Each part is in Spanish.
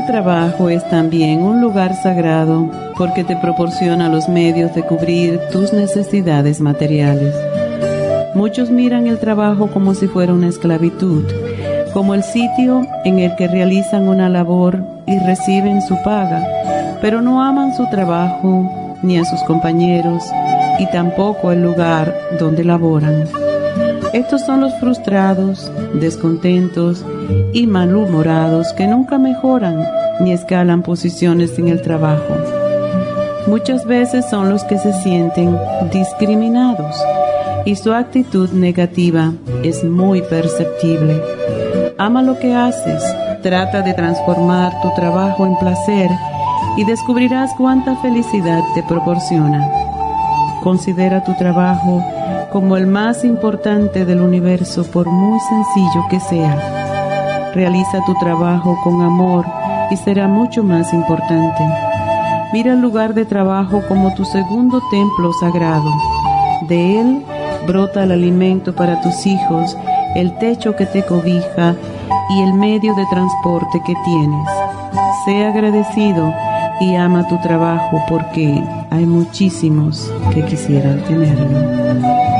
De trabajo es también un lugar sagrado porque te proporciona los medios de cubrir tus necesidades materiales. Muchos miran el trabajo como si fuera una esclavitud, como el sitio en el que realizan una labor y reciben su paga, pero no aman su trabajo ni a sus compañeros y tampoco el lugar donde laboran. Estos son los frustrados, descontentos y malhumorados que nunca mejoran ni escalan posiciones en el trabajo. Muchas veces son los que se sienten discriminados y su actitud negativa es muy perceptible. Ama lo que haces, trata de transformar tu trabajo en placer y descubrirás cuánta felicidad te proporciona. Considera tu trabajo como el más importante del universo por muy sencillo que sea. Realiza tu trabajo con amor y será mucho más importante. Mira el lugar de trabajo como tu segundo templo sagrado. De él brota el alimento para tus hijos, el techo que te cobija y el medio de transporte que tienes. Sé agradecido y ama tu trabajo porque hay muchísimos que quisieran tenerlo.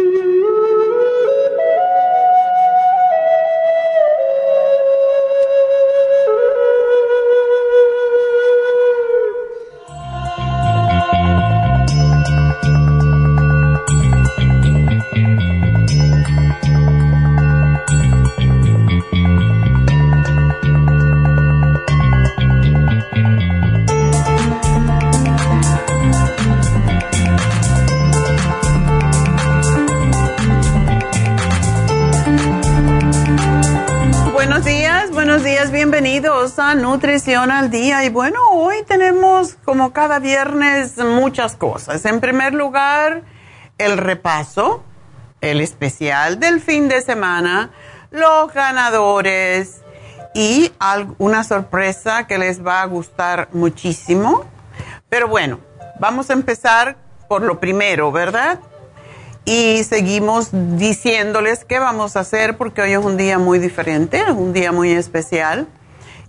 Nutrición al Día y bueno, hoy tenemos como cada viernes muchas cosas. En primer lugar, el repaso, el especial del fin de semana, los ganadores y una sorpresa que les va a gustar muchísimo. Pero bueno, vamos a empezar por lo primero, ¿verdad? Y seguimos diciéndoles qué vamos a hacer porque hoy es un día muy diferente, un día muy especial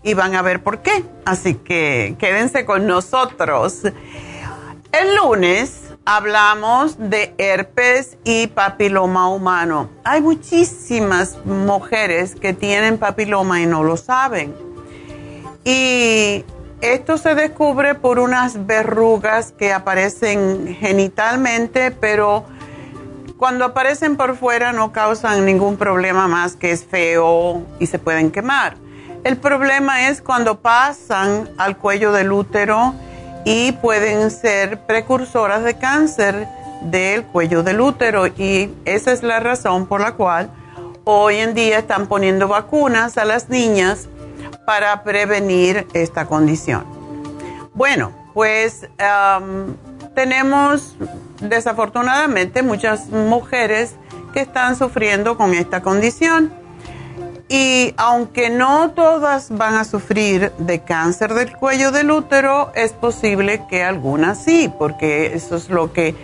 y van a ver por qué. Así que quédense con nosotros. El lunes hablamos de herpes y papiloma humano. Hay muchísimas mujeres que tienen papiloma y no lo saben. Y esto se descubre por unas verrugas que aparecen genitalmente, pero cuando aparecen por fuera no causan ningún problema más que es feo y se pueden quemar. El problema es cuando pasan al cuello del útero y pueden ser precursoras de cáncer del cuello del útero y esa es la razón por la cual hoy en día están poniendo vacunas a las niñas para prevenir esta condición. Bueno, pues tenemos desafortunadamente muchas mujeres que están sufriendo con esta condición y aunque no todas van a sufrir de cáncer del cuello del útero, es posible que algunas sí, porque eso es lo que...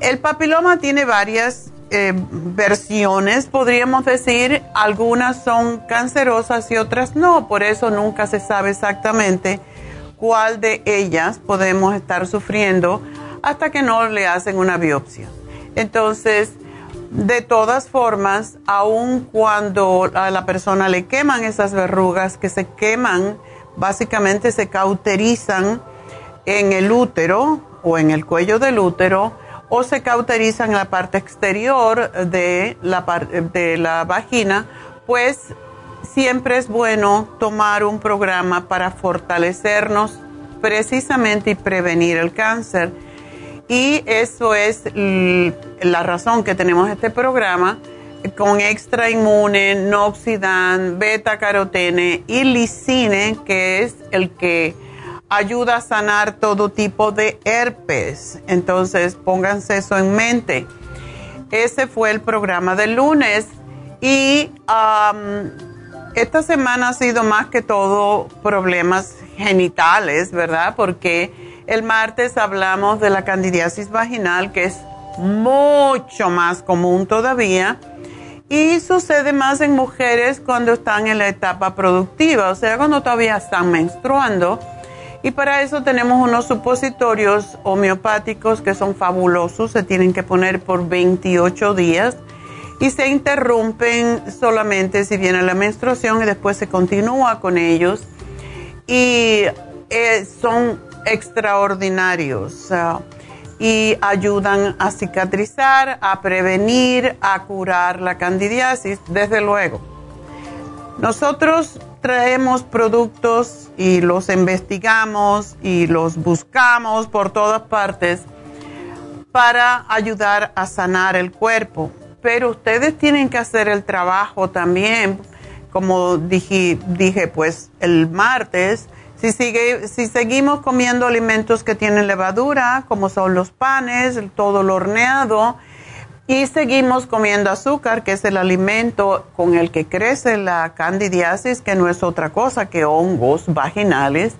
El papiloma tiene varias eh, versiones, podríamos decir, algunas son cancerosas y otras no, por eso nunca se sabe exactamente cuál de ellas podemos estar sufriendo hasta que no le hacen una biopsia. Entonces, de todas formas, aun cuando a la persona le queman esas verrugas que se queman, básicamente se cauterizan en el útero o en el cuello del útero o se cauterizan en la parte exterior de la, de la vagina, pues siempre es bueno tomar un programa para fortalecernos precisamente y prevenir el cáncer y eso es la razón que tenemos este programa con extra inmune, noxidan, beta carotene y lisine, que es el que ayuda a sanar todo tipo de herpes. Entonces, pónganse eso en mente. Ese fue el programa del lunes y esta semana ha sido más que todo problemas genitales, ¿verdad? Porque el martes hablamos de la candidiasis vaginal, que es mucho más común todavía y sucede más en mujeres cuando están en la etapa productiva, o sea, cuando todavía están menstruando. Y para eso tenemos unos supositorios homeopáticos que son fabulosos, se tienen que poner por 28 días y se interrumpen solamente si viene la menstruación y después se continúa con ellos. Y eh, son extraordinarios y ayudan a cicatrizar, a prevenir, a curar la candidiasis, desde luego. Nosotros traemos productos y los investigamos y los buscamos por todas partes para ayudar a sanar el cuerpo. Pero ustedes tienen que hacer el trabajo también, como dije, dije pues el martes, si, sigue, si seguimos comiendo alimentos que tienen levadura, como son los panes, todo lo horneado, y seguimos comiendo azúcar, que es el alimento con el que crece la candidiasis, que no es otra cosa que hongos vaginales.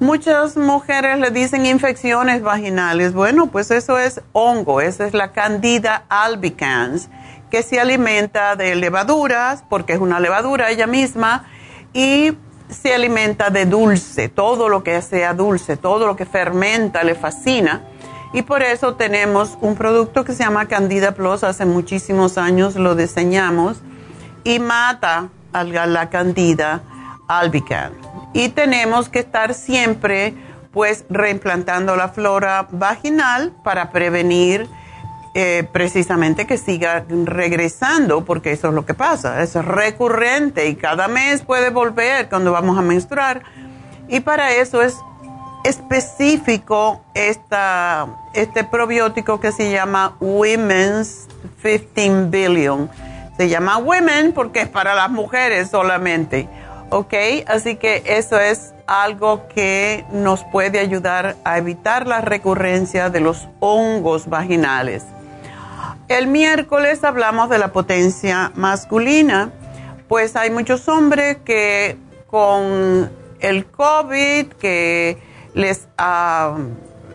Muchas mujeres le dicen infecciones vaginales. Bueno, pues eso es hongo, esa es la candida albicans, que se alimenta de levaduras, porque es una levadura ella misma, y se alimenta de dulce, todo lo que sea dulce, todo lo que fermenta le fascina. Y por eso tenemos un producto que se llama Candida Plus, hace muchísimos años lo diseñamos y mata a la Candida albicans. Y tenemos que estar siempre pues reimplantando la flora vaginal para prevenir eh, precisamente que siga regresando, porque eso es lo que pasa, es recurrente y cada mes puede volver cuando vamos a menstruar. Y para eso es específico esta, este probiótico que se llama Women's 15 Billion. Se llama Women porque es para las mujeres solamente. ¿Ok? Así que eso es algo que nos puede ayudar a evitar la recurrencia de los hongos vaginales. El miércoles hablamos de la potencia masculina, pues hay muchos hombres que con el COVID, que les,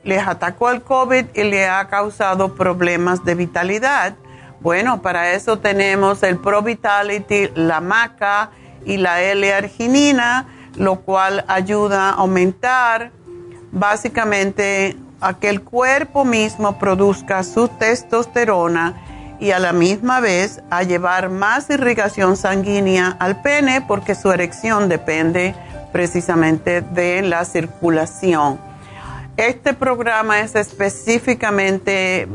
les atacó el COVID y le ha causado problemas de vitalidad. Bueno, para eso tenemos el Pro Vitality, la maca y la L-arginina, lo cual ayuda a aumentar básicamente a que el cuerpo mismo produzca su testosterona y a la misma vez a llevar más irrigación sanguínea al pene porque su erección depende precisamente de la circulación. Este programa es específicamente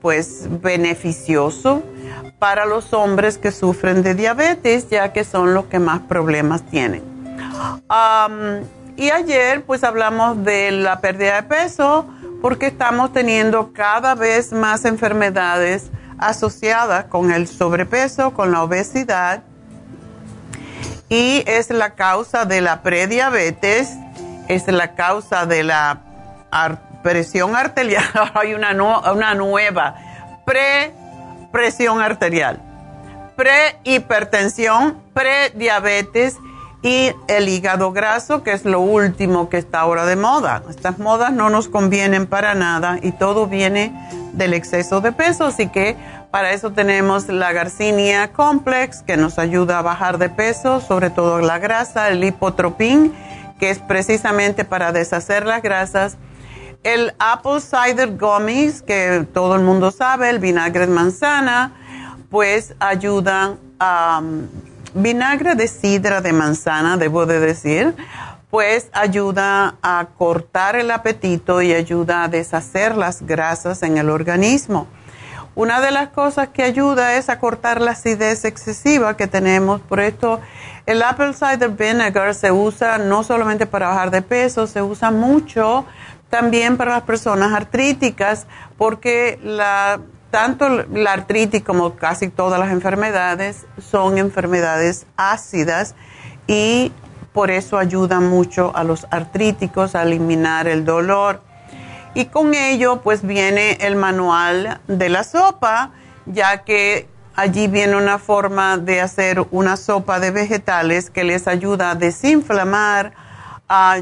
pues beneficioso para los hombres que sufren de diabetes, ya que son los que más problemas tienen. Y ayer pues hablamos de la pérdida de peso porque estamos teniendo cada vez más enfermedades asociadas con el sobrepeso, con la obesidad y es la causa de la prediabetes, es la causa de la presión arterial, hay una, una nueva, pre-presión arterial, pre-hipertensión, prediabetes y el hígado graso, que es lo último que está ahora de moda. Estas modas no nos convienen para nada y todo viene del exceso de peso, así que para eso tenemos la Garcinia Complex, que nos ayuda a bajar de peso, sobre todo la grasa, el lipotropín, que es precisamente para deshacer las grasas, el Apple Cider Gummies, que todo el mundo sabe, el vinagre de manzana, pues ayudan a... vinagre de sidra de manzana, debo de decir, pues ayuda a cortar el apetito y ayuda a deshacer las grasas en el organismo. Una de las cosas que ayuda es a cortar la acidez excesiva que tenemos. Por esto, el apple cider vinegar se usa no solamente para bajar de peso, se usa mucho también para las personas artríticas, porque la, tanto la artritis como casi todas las enfermedades son enfermedades ácidas y por eso ayuda mucho a los artríticos a eliminar el dolor. Y con ello pues viene el manual de la sopa, ya que allí viene una forma de hacer una sopa de vegetales que les ayuda a desinflamar, a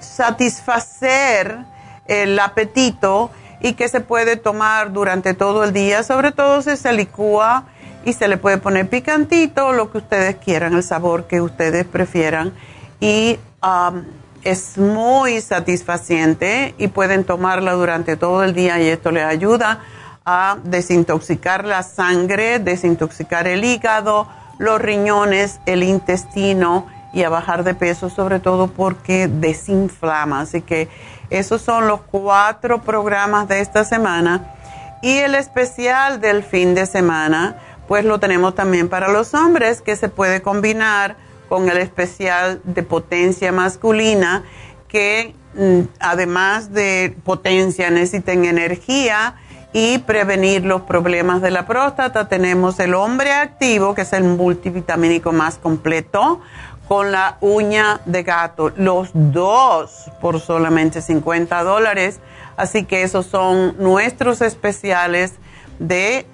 satisfacer el apetito y que se puede tomar durante todo el día, sobre todo si se licúa y se le puede poner picantito, lo que ustedes quieran, el sabor que ustedes prefieran. Y um, es muy satisfaciente y pueden tomarla durante todo el día y esto les ayuda a desintoxicar la sangre, desintoxicar el hígado, los riñones, el intestino y a bajar de peso, sobre todo porque desinflama. Así que esos son los cuatro programas de esta semana. Y el especial del fin de semana, pues lo tenemos también para los hombres, que se puede combinar con el especial de potencia masculina, que mm, además de potencia necesiten energía y prevenir los problemas de la próstata. Tenemos el hombre activo, que es el multivitamínico más completo, con la uña de gato, los dos por solamente 50 dólares. Así que esos son nuestros especiales de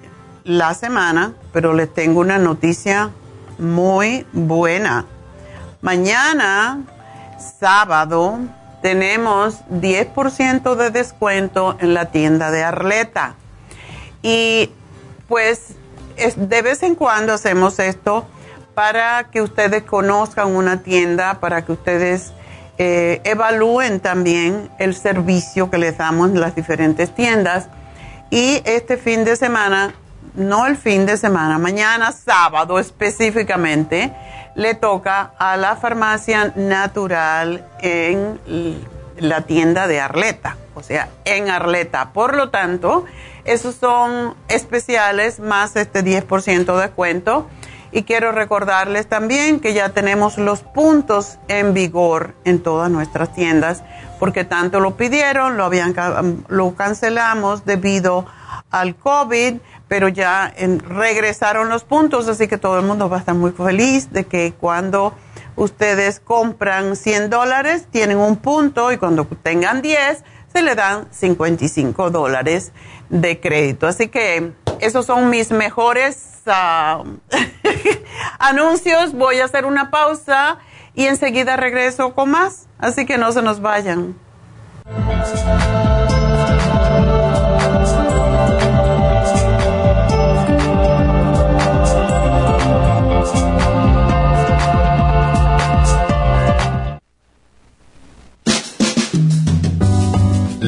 la semana, pero les tengo una noticia muy buena. Mañana, sábado, tenemos 10% de descuento en la tienda de Arleta. Y pues de vez en cuando hacemos esto para que ustedes conozcan una tienda, para que ustedes eh, evalúen también el servicio que les damos en las diferentes tiendas. Y este fin de semana no el fin de semana, mañana sábado específicamente, le toca a la farmacia natural en la tienda de Arleta, o sea, en Arleta. Por lo tanto, esos son especiales más este 10% de descuento. Y quiero recordarles también que ya tenemos los puntos en vigor en todas nuestras tiendas, porque tanto lo pidieron, lo, habían, lo cancelamos debido al COVID pero ya regresaron los puntos, así que todo el mundo va a estar muy feliz de que cuando ustedes compran 100 dólares tienen un punto y cuando tengan 10 se le dan 55 dólares de crédito. Así que esos son mis mejores anuncios. Voy a hacer una pausa y enseguida regreso con más, así que no se nos vayan.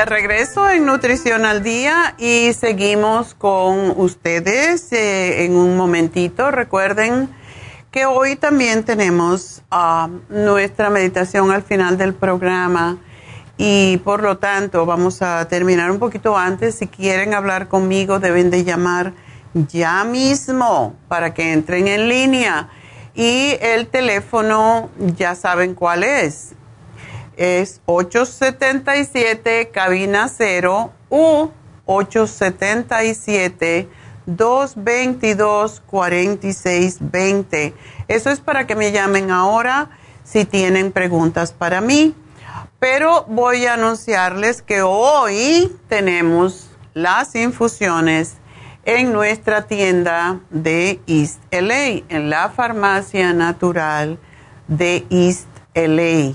De regreso en Nutrición al Día y seguimos con ustedes eh, en un momentito. Recuerden que hoy también tenemos ah, nuestra meditación al final del programa y por lo tanto vamos a terminar un poquito antes. Si quieren hablar conmigo deben de llamar ya mismo para que entren en línea y el teléfono ya saben cuál es es 877 cabina 0 u 877 222 4620. Eso es para que me llamen ahora si tienen preguntas para mí. Pero voy a anunciarles que hoy tenemos las infusiones en nuestra tienda de East LA, en la farmacia natural de East LA.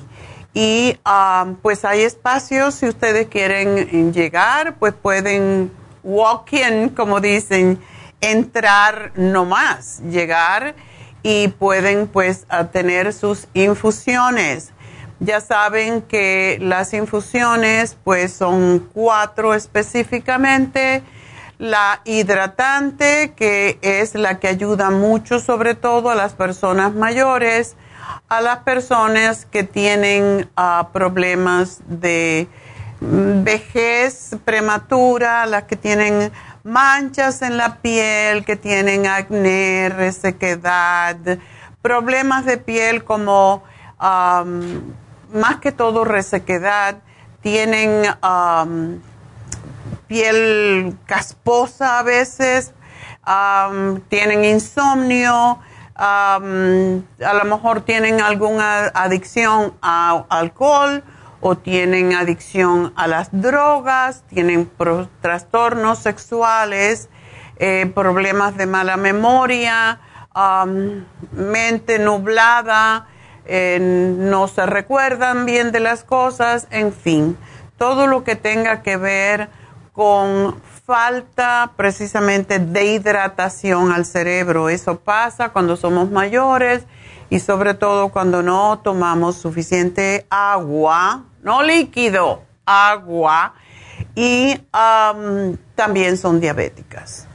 Y um, pues hay espacios, si ustedes quieren llegar, pues pueden walk in, como dicen, entrar nomás, llegar y pueden pues tener sus infusiones. Ya saben que las infusiones pues son cuatro específicamente. La hidratante, que es la que ayuda mucho sobre todo a las personas mayores a las personas que tienen ah, problemas de mm, vejez prematura, las que tienen manchas en la piel, que tienen acné, resequedad, problemas de piel como más que todo resequedad, tienen piel casposa a veces, tienen insomnio, a lo mejor tienen alguna adicción a alcohol o tienen adicción a las drogas, tienen trastornos sexuales, eh, problemas de mala memoria, mente nublada, eh, no se recuerdan bien de las cosas, en fin, todo lo que tenga que ver con falta precisamente de hidratación al cerebro. Eso pasa cuando somos mayores y sobre todo cuando no tomamos suficiente agua, no líquido, agua, y también son diabéticas.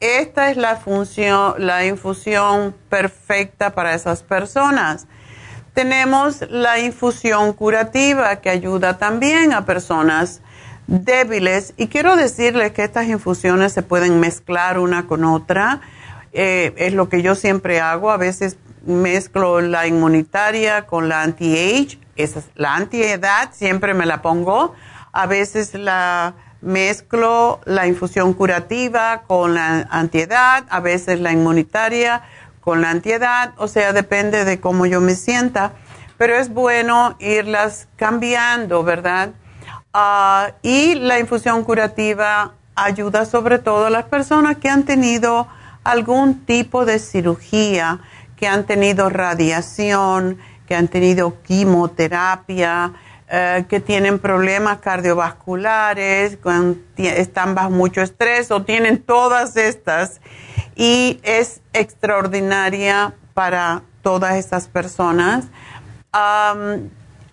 Esta es la función, la infusión perfecta para esas personas. Tenemos la infusión curativa que ayuda también a personas débiles y quiero decirles que estas infusiones se pueden mezclar una con otra. Eh, es lo que yo siempre hago. A veces mezclo la inmunitaria con la anti-age. La anti-edad siempre me la pongo. A veces la mezclo la infusión curativa con la antiedad, a veces la inmunitaria con la antiedad, o sea, depende de cómo yo me sienta, pero es bueno irlas cambiando, ¿verdad? Ah, y la infusión curativa ayuda sobre todo a las personas que han tenido algún tipo de cirugía, que han tenido radiación, que han tenido quimioterapia, eh, que tienen problemas cardiovasculares, están bajo mucho estrés o tienen todas estas. Y es extraordinaria para todas estas personas.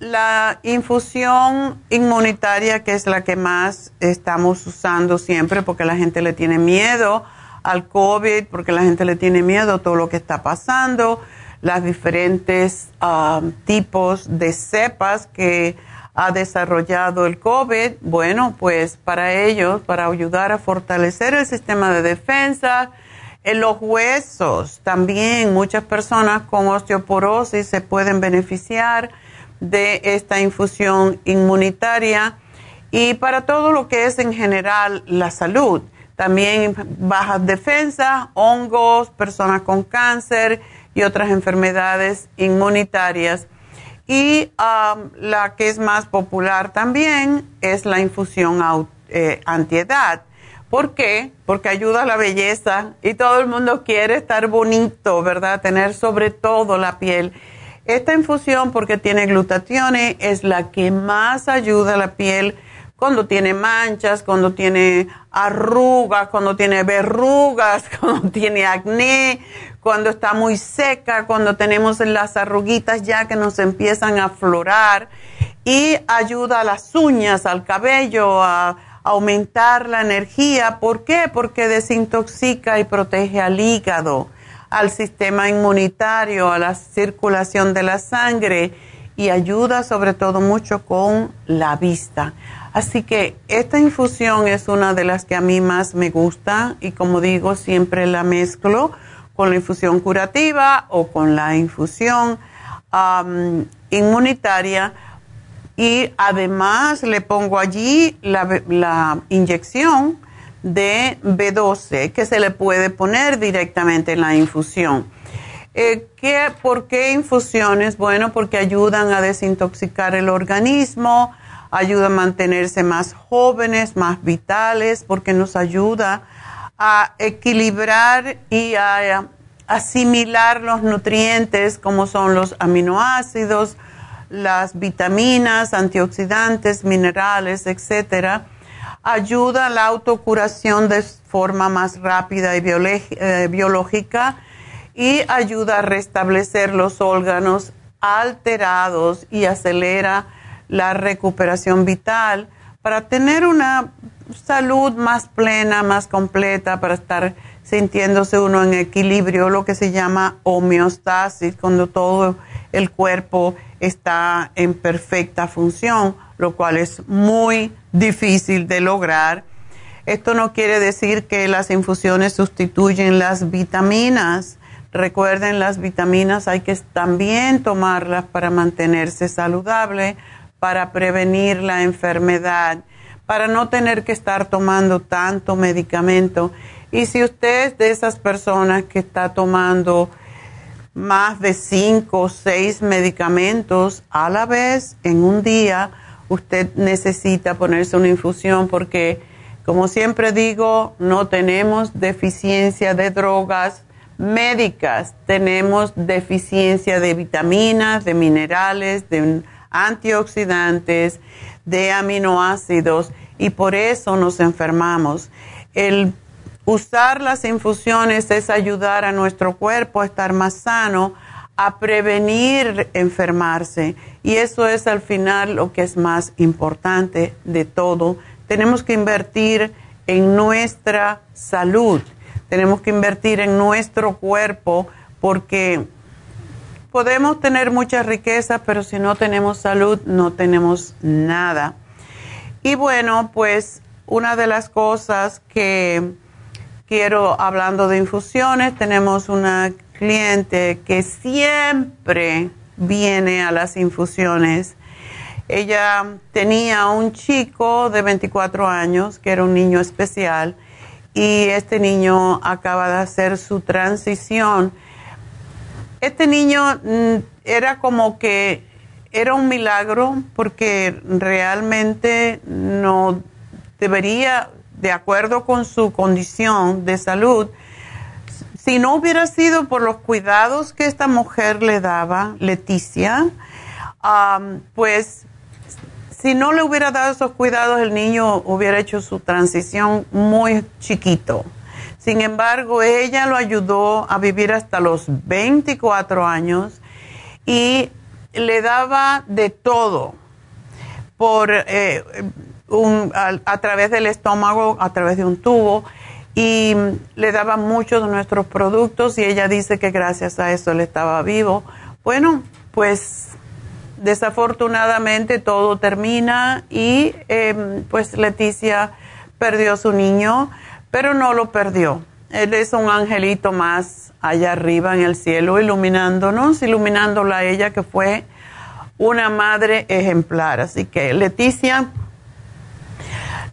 La infusión inmunitaria, que es la que más estamos usando siempre, porque la gente le tiene miedo al COVID, porque la gente le tiene miedo a todo lo que está pasando las diferentes um, tipos de cepas que ha desarrollado el COVID, bueno, pues para ellos, para ayudar a fortalecer el sistema de defensa, en los huesos también muchas personas con osteoporosis se pueden beneficiar de esta infusión inmunitaria y para todo lo que es en general la salud. También bajas defensas, hongos, personas con cáncer y otras enfermedades inmunitarias. Y um, la que es más popular también es la infusión eh, antiedad. ¿Por qué? Porque ayuda a la belleza y todo el mundo quiere estar bonito, ¿verdad? Tener sobre todo la piel. Esta infusión, porque tiene glutatione, es la que más ayuda a la piel cuando tiene manchas, cuando tiene arrugas, cuando tiene verrugas, cuando tiene acné, cuando está muy seca, cuando tenemos las arruguitas ya que nos empiezan a aflorar y ayuda a las uñas, al cabello, a, aumentar la energía. ¿Por qué? Porque desintoxica y protege al hígado, al sistema inmunitario, a la circulación de la sangre y ayuda sobre todo mucho con la vista. Así que esta infusión es una de las que a mí más me gusta y como digo, siempre la mezclo con la infusión curativa o con la infusión inmunitaria y además le pongo allí la, inyección de B12 que se le puede poner directamente en la infusión. Eh, ¿Por qué infusiones? Bueno, porque ayudan a desintoxicar el organismo, ayuda a mantenerse más jóvenes, más vitales, porque nos ayuda a equilibrar y a asimilar los nutrientes como son los aminoácidos, las vitaminas, antioxidantes, minerales, etcétera. Ayuda a la autocuración de forma más rápida y eh, biológica y ayuda a restablecer los órganos alterados y acelera la recuperación vital. Para tener una salud más plena, más completa, para estar sintiéndose uno en equilibrio, lo que se llama homeostasis, cuando todo el cuerpo está en perfecta función, lo cual es muy difícil de lograr. Esto no quiere decir que las infusiones sustituyen las vitaminas. Recuerden, las vitaminas hay que también tomarlas para mantenerse saludable, para prevenir la enfermedad para no tener que estar tomando tanto medicamento. Y si usted es de esas personas que está tomando más de cinco o seis medicamentos a la vez en un día, usted necesita ponerse una infusión porque, como siempre digo, no tenemos deficiencia de drogas médicas, tenemos deficiencia de vitaminas, de minerales, de antioxidantes, de aminoácidos y por eso nos enfermamos. El usar las infusiones es ayudar a nuestro cuerpo a estar más sano, a prevenir enfermarse y eso es al final lo que es más importante de todo. Tenemos que invertir en nuestra salud, tenemos que invertir en nuestro cuerpo porque podemos tener mucha riqueza, pero si no tenemos salud no tenemos nada. Y bueno, pues una de las cosas que quiero, hablando de infusiones, tenemos una cliente que siempre viene a las infusiones. Ella tenía un chico de 24 años que era un niño especial y este niño acaba de hacer su transición este niño mm, era como que era un milagro porque realmente no debería, de acuerdo con su condición de salud, si no hubiera sido por los cuidados que esta mujer le daba, Leticia, pues si no le hubiera dado esos cuidados, el niño hubiera hecho su transición muy chiquito. Sin embargo, ella lo ayudó a vivir hasta los 24 años y le daba de todo por eh, a, través del estómago, a través de un tubo y le daba muchos de nuestros productos y ella dice que gracias a eso él estaba vivo. Bueno, pues desafortunadamente todo termina y em, pues Leticia perdió a su niño, pero no lo perdió. Él es un angelito más allá arriba en el cielo, iluminándonos, iluminándola a ella que fue una madre ejemplar. Así que Leticia,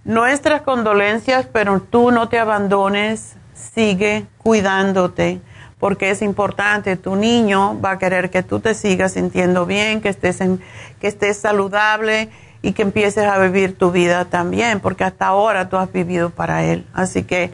nuestras condolencias, pero tú no te abandones, sigue cuidándote porque es importante, tu niño va a querer que tú te sigas sintiendo bien, que estés, que estés saludable y que empieces a vivir tu vida también, porque hasta ahora tú has vivido para él. Así que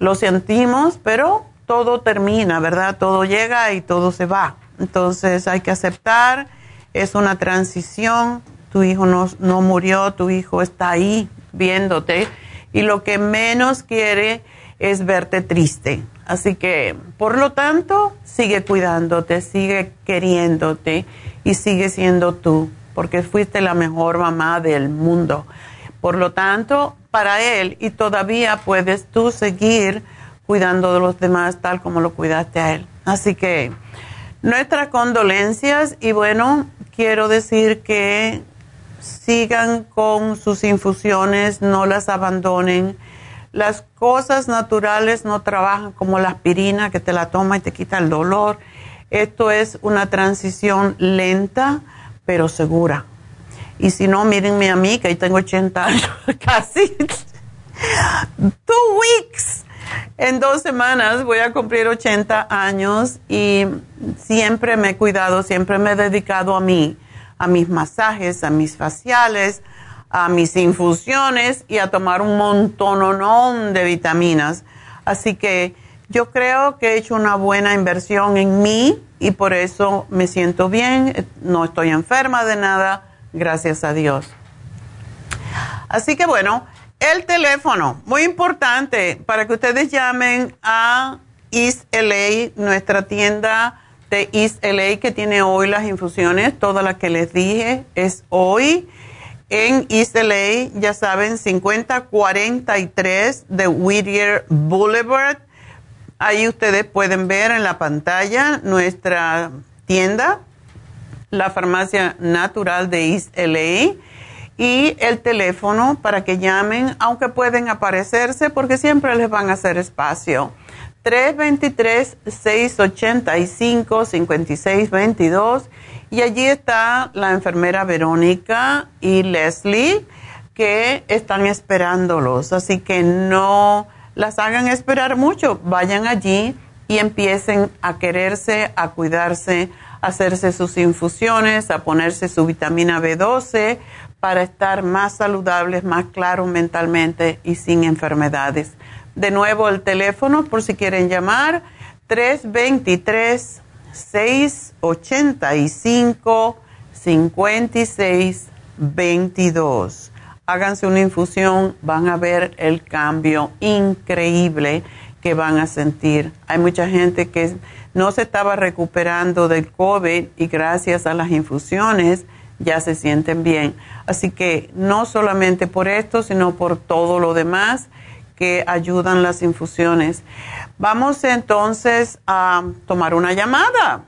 lo sentimos, pero todo termina, ¿verdad? Todo llega y todo se va. Entonces hay que aceptar, es una transición, tu hijo no, no murió, tu hijo está ahí viéndote y lo que menos quiere es verte triste. Así que, por lo tanto, sigue cuidándote, sigue queriéndote y sigue siendo tú, porque fuiste la mejor mamá del mundo. Por lo tanto, para él, y todavía puedes tú seguir cuidando de los demás tal como lo cuidaste a él. Así que, nuestras condolencias y bueno, quiero decir que sigan con sus infusiones, no las abandonen las cosas naturales no trabajan como la aspirina que te la toma y te quita el dolor. Esto es una transición lenta, pero segura. Y si no, mírenme a mí, que ahí tengo 80 años, casi. Two weeks. En dos semanas voy a cumplir 80 años y siempre me he cuidado, siempre me he dedicado a mí, a mis masajes, a mis faciales, a mis infusiones y a tomar un montón de vitaminas. Así que yo creo que he hecho una buena inversión en mí y por eso me siento bien, no estoy enferma de nada, gracias a Dios. Así que bueno, el teléfono, muy importante para que ustedes llamen a East LA, nuestra tienda de East LA que tiene hoy las infusiones, todas las que les dije es hoy en East LA, ya saben, 5043 de Whittier Boulevard. Ahí ustedes pueden ver en la pantalla nuestra tienda, la farmacia natural de East LA y el teléfono para que llamen, aunque pueden aparecerse porque siempre les van a hacer espacio. 323-685-5622 y allí está la enfermera Verónica y Leslie que están esperándolos. Así que no las hagan esperar mucho. Vayan allí y empiecen a quererse, a cuidarse, a hacerse sus infusiones, a ponerse su vitamina B12 para estar más saludables, más claros mentalmente y sin enfermedades. De nuevo el teléfono por si quieren llamar, 323 685 5622. Háganse una infusión, van a ver el cambio increíble que van a sentir. Hay mucha gente que no se estaba recuperando del COVID y gracias a las infusiones ya se sienten bien. Así que no solamente por esto, sino por todo lo demás que ayudan las infusiones. Vamos entonces a tomar una llamada.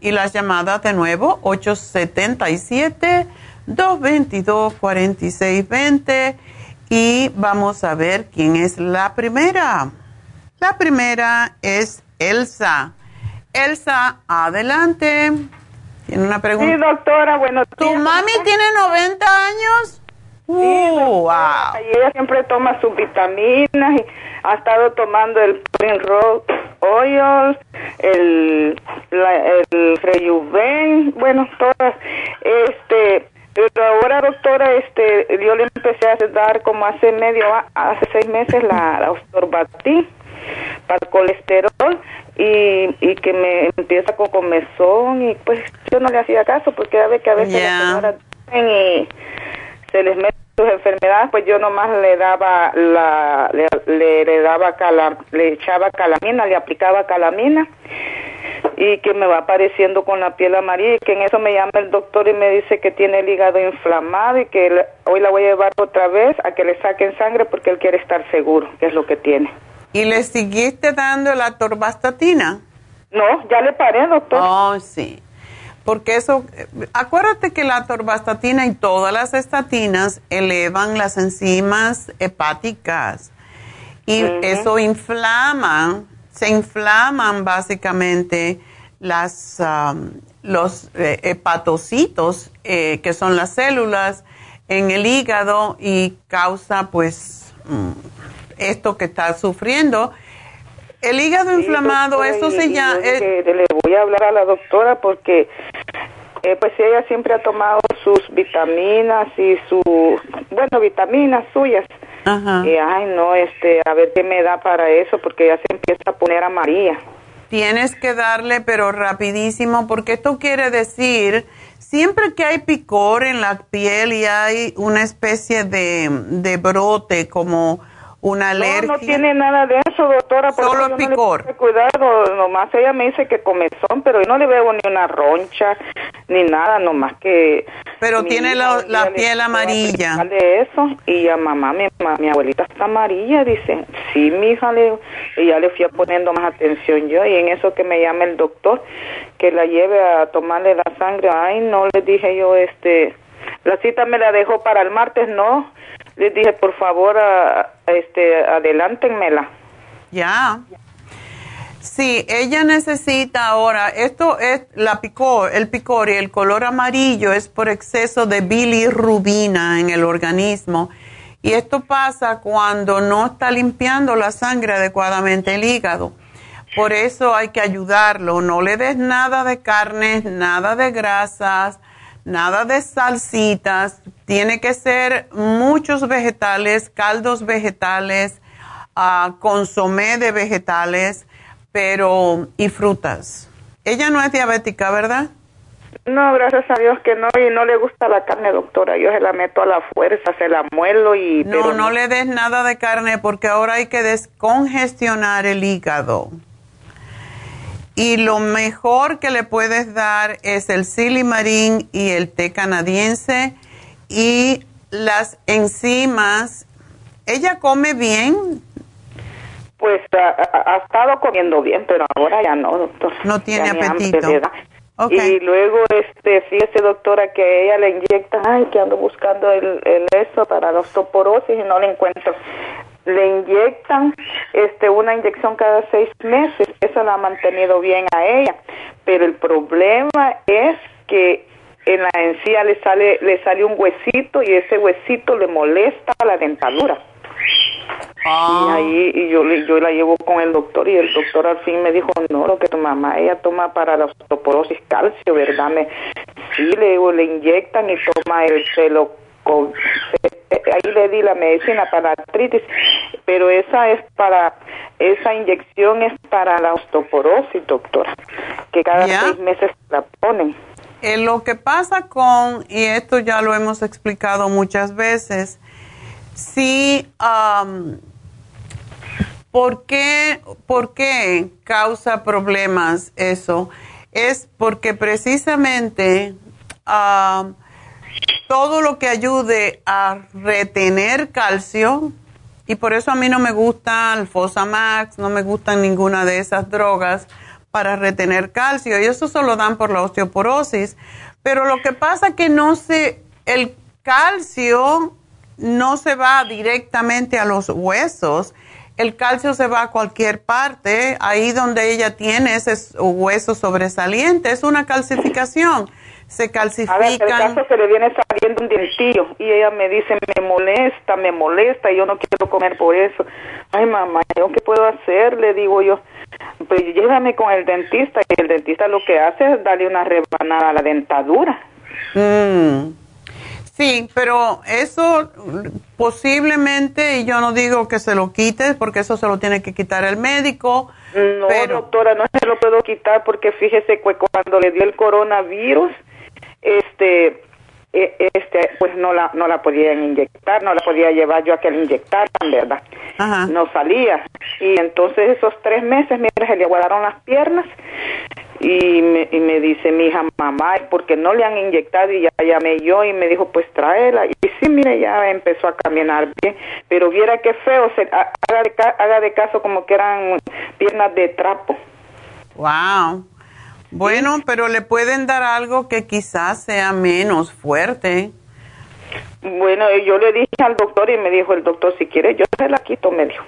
y las llamadas de nuevo, 877-222-4620. Y vamos a ver quién es la primera. La primera es Elsa. Elsa, adelante. Tiene una pregunta. Sí, doctora, bueno. ¿Tu mami tiene 90 años? Wow. Y ella siempre toma sus vitaminas y ha estado tomando el Road Oil, el, la, el Rejuven, bueno, todas, este, pero ahora doctora, este, yo le empecé a dar como hace medio, hace seis meses la, la Ostorbatí para el colesterol y, y que me empieza con comezón y pues yo no le hacía caso porque ya ve que a veces las señoras y se les mete sus enfermedades, pues yo nomás le daba la le, le, daba cala, le echaba calamina, le aplicaba calamina y que me va apareciendo con la piel amarilla y que en eso me llama el doctor y me dice que tiene el hígado inflamado y que hoy la voy a llevar otra vez a que le saquen sangre porque él quiere estar seguro que es lo que tiene. ¿Y le seguiste dando la torvastatina? No, ya le paré, doctor. Oh, sí. Porque eso, acuérdate que la torvastatina y todas las estatinas elevan las enzimas hepáticas y eso inflama, se inflaman básicamente las, um, los eh, hepatocitos, eh, que son las células en el hígado y causa pues mm, esto que está sufriendo. El hígado inflamado, eso se llama... Le voy a hablar a la doctora porque eh, pues ella siempre ha tomado sus vitaminas y su, bueno, vitaminas suyas. Ajá. Y ay, no, este, a ver qué me da para eso porque ya se empieza a poner amarilla. Tienes que darle, pero rapidísimo, porque esto quiere decir, siempre que hay picor en la piel y hay una especie de, de brote como una alergia. No, no tiene nada de eso, doctora. Solo picor. No cuidado, nomás ella me dice que comezón, pero yo no le veo ni una roncha, ni nada, nomás que... Pero tiene la, la piel amarilla. De eso, y ya mamá, mi, mi abuelita está amarilla, dice, sí, mi hija, le, y ya le fui poniendo más atención yo, y en eso que me llama el doctor, que la lleve a tomarle la sangre, ay, no, le dije yo, este, la cita me la dejó para el martes, no, dije, por favor, a, este, adelántenmela. Ya. Sí, ella necesita ahora, esto es la picor, el picor y el color amarillo es por exceso de bilirrubina en el organismo. Y esto pasa cuando no está limpiando la sangre adecuadamente el hígado. Por eso hay que ayudarlo. No le des nada de carne, nada de grasas, nada de salsitas, tiene que ser muchos vegetales, caldos vegetales, uh, consomé de vegetales, pero y frutas. Ella no es diabética, ¿verdad? No, gracias a Dios que no, y no le gusta la carne, doctora. Yo se la meto a la fuerza, se la muelo y... No, no le des nada de carne porque ahora hay que descongestionar el hígado. Y lo mejor que le puedes dar es el silimarín y el té canadiense y las enzimas. ¿Ella come bien? Pues ha, estado comiendo bien, pero ahora ya no, doctor. No tiene apetito. Y luego, este, fíjese, doctora, que ella le inyecta, ay, que ando buscando el, el eso para la osteoporosis y no le encuentro le inyectan este una inyección cada seis meses eso la ha mantenido bien a ella pero el problema es que en la encía le sale le sale un huesito y ese huesito le molesta a la dentadura ah. y ahí y yo yo la llevo con el doctor y el doctor al fin me dijo no lo que tu mamá ella toma para la osteoporosis calcio verdad me sí le le inyectan y toma el celo ahí le di la medicina para artritis, pero esa es para, esa inyección es para la osteoporosis, doctora, que cada seis meses la ponen. Eh, lo que pasa con, y esto ya lo hemos explicado muchas veces, si, ¿por, qué, ¿por qué causa problemas eso? Es porque precisamente todo lo que ayude a retener calcio, y por eso a mí no me gusta el Fosamax, no me gustan ninguna de esas drogas para retener calcio, y eso solo dan por la osteoporosis. Pero lo que pasa que no se, el calcio no se va directamente a los huesos, el calcio se va a cualquier parte, ahí donde ella tiene ese hueso sobresaliente, es una calcificación se calcifican. el caso que le viene saliendo un dientillo y ella me dice, me molesta, me molesta y yo no quiero comer por eso. Ay, mamá, ¿yo qué puedo hacer? Le digo yo, pues llévame con el dentista y el dentista lo que hace es darle una rebanada a la dentadura. Mm. Sí, pero eso posiblemente, y yo no digo que se lo quite, porque eso se lo tiene que quitar el médico. No, doctora, no se lo puedo quitar porque fíjese que cuando le dio el coronavirus, este, e, este, pues no la, no la podían inyectar, no la podía llevar yo a que la inyectaran, ¿verdad? No salía. Y entonces esos tres meses, mira, se le aguardaron las piernas y me, y me dice mi hija, mamá, ¿por qué no le han inyectado? Y ya llamé yo y me dijo, pues tráela. Y sí, mire, ya empezó a caminar bien, pero viera qué feo, se, haga, de, haga de caso como que eran piernas de trapo. Wow. Bueno, pero le pueden dar algo que quizás sea menos fuerte. Bueno, yo le dije al doctor y me dijo el doctor, si quiere yo se la quito, me dijo.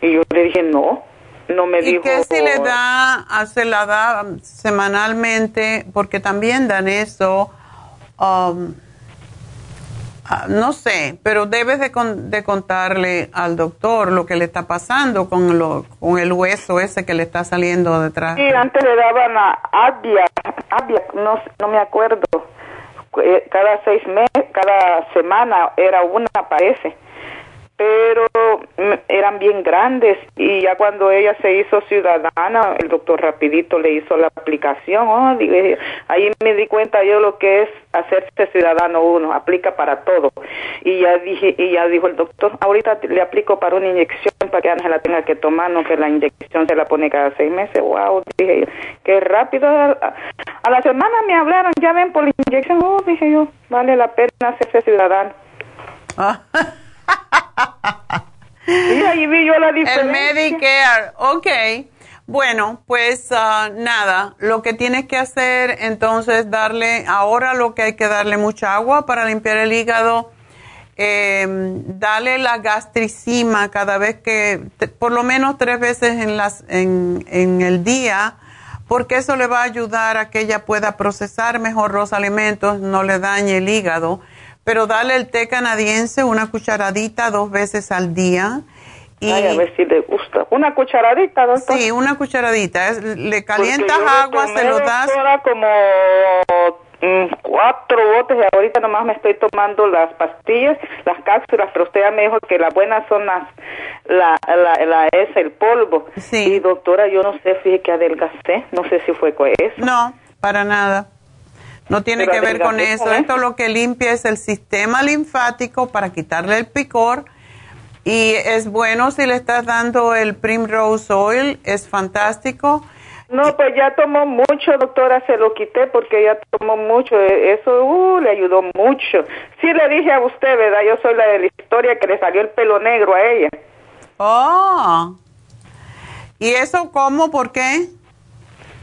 Y yo le dije, no, no me dijo. ¿Y qué si le da, se la da semanalmente? Porque también dan eso. Um, no sé, pero debes de, de, contarle al doctor lo que le está pasando con, lo, con el hueso ese que le está saliendo detrás. Sí, antes le daban a Abia, no, no me acuerdo. Eh, cada seis meses, cada semana era una, parece pero eran bien grandes y ya cuando ella se hizo ciudadana, el doctor rapidito le hizo la aplicación, oh, ahí me di cuenta yo lo que es hacerse ciudadano uno, aplica para todo. Y ya dije, y ya dijo el doctor, ahorita le aplico para una inyección para que Ángela tenga que tomar, no que la inyección se la pone cada seis meses, wow, dije yo, qué rápido. A, la semana me hablaron, ya ven por la inyección, oh, dije yo, vale la pena hacerse ciudadano. Y ahí vi yo la diferencia. El Medicare, ok. Bueno, pues ah, nada, lo que tienes que hacer entonces darle, ahora lo que hay que darle mucha agua para limpiar el hígado, eh, dale la gastricima cada vez que, por lo menos tres veces en, las, en, en el día, porque eso le va a ayudar a que ella pueda procesar mejor los alimentos, no le dañe el hígado pero dale el té canadiense una cucharadita dos veces al día. Y, Ay, a ver si le gusta. ¿Una cucharadita, doctor? Sí, una cucharadita. le calientas agua, se lo das. Ahora como mm, cuatro botes y ahorita nomás me estoy tomando las pastillas, las cápsulas, pero usted ya me dijo que las buenas son las, la, la, la es el polvo. Sí. Y doctora, yo no sé, fíjate que adelgacé, no sé si fue con eso. No, para nada. No tiene que ver con eso. Esto lo que limpia es el sistema linfático para quitarle el picor. Y es bueno si le estás dando el Primrose Oil, es fantástico. No, pues ya tomó mucho, doctora, se lo quité porque ya tomó mucho. E, eso uh, le ayudó mucho. Sí le dije a usted, ¿verdad? Yo soy la de la historia que le salió el pelo negro a ella. Oh. ¿Y eso cómo? ¿Por qué?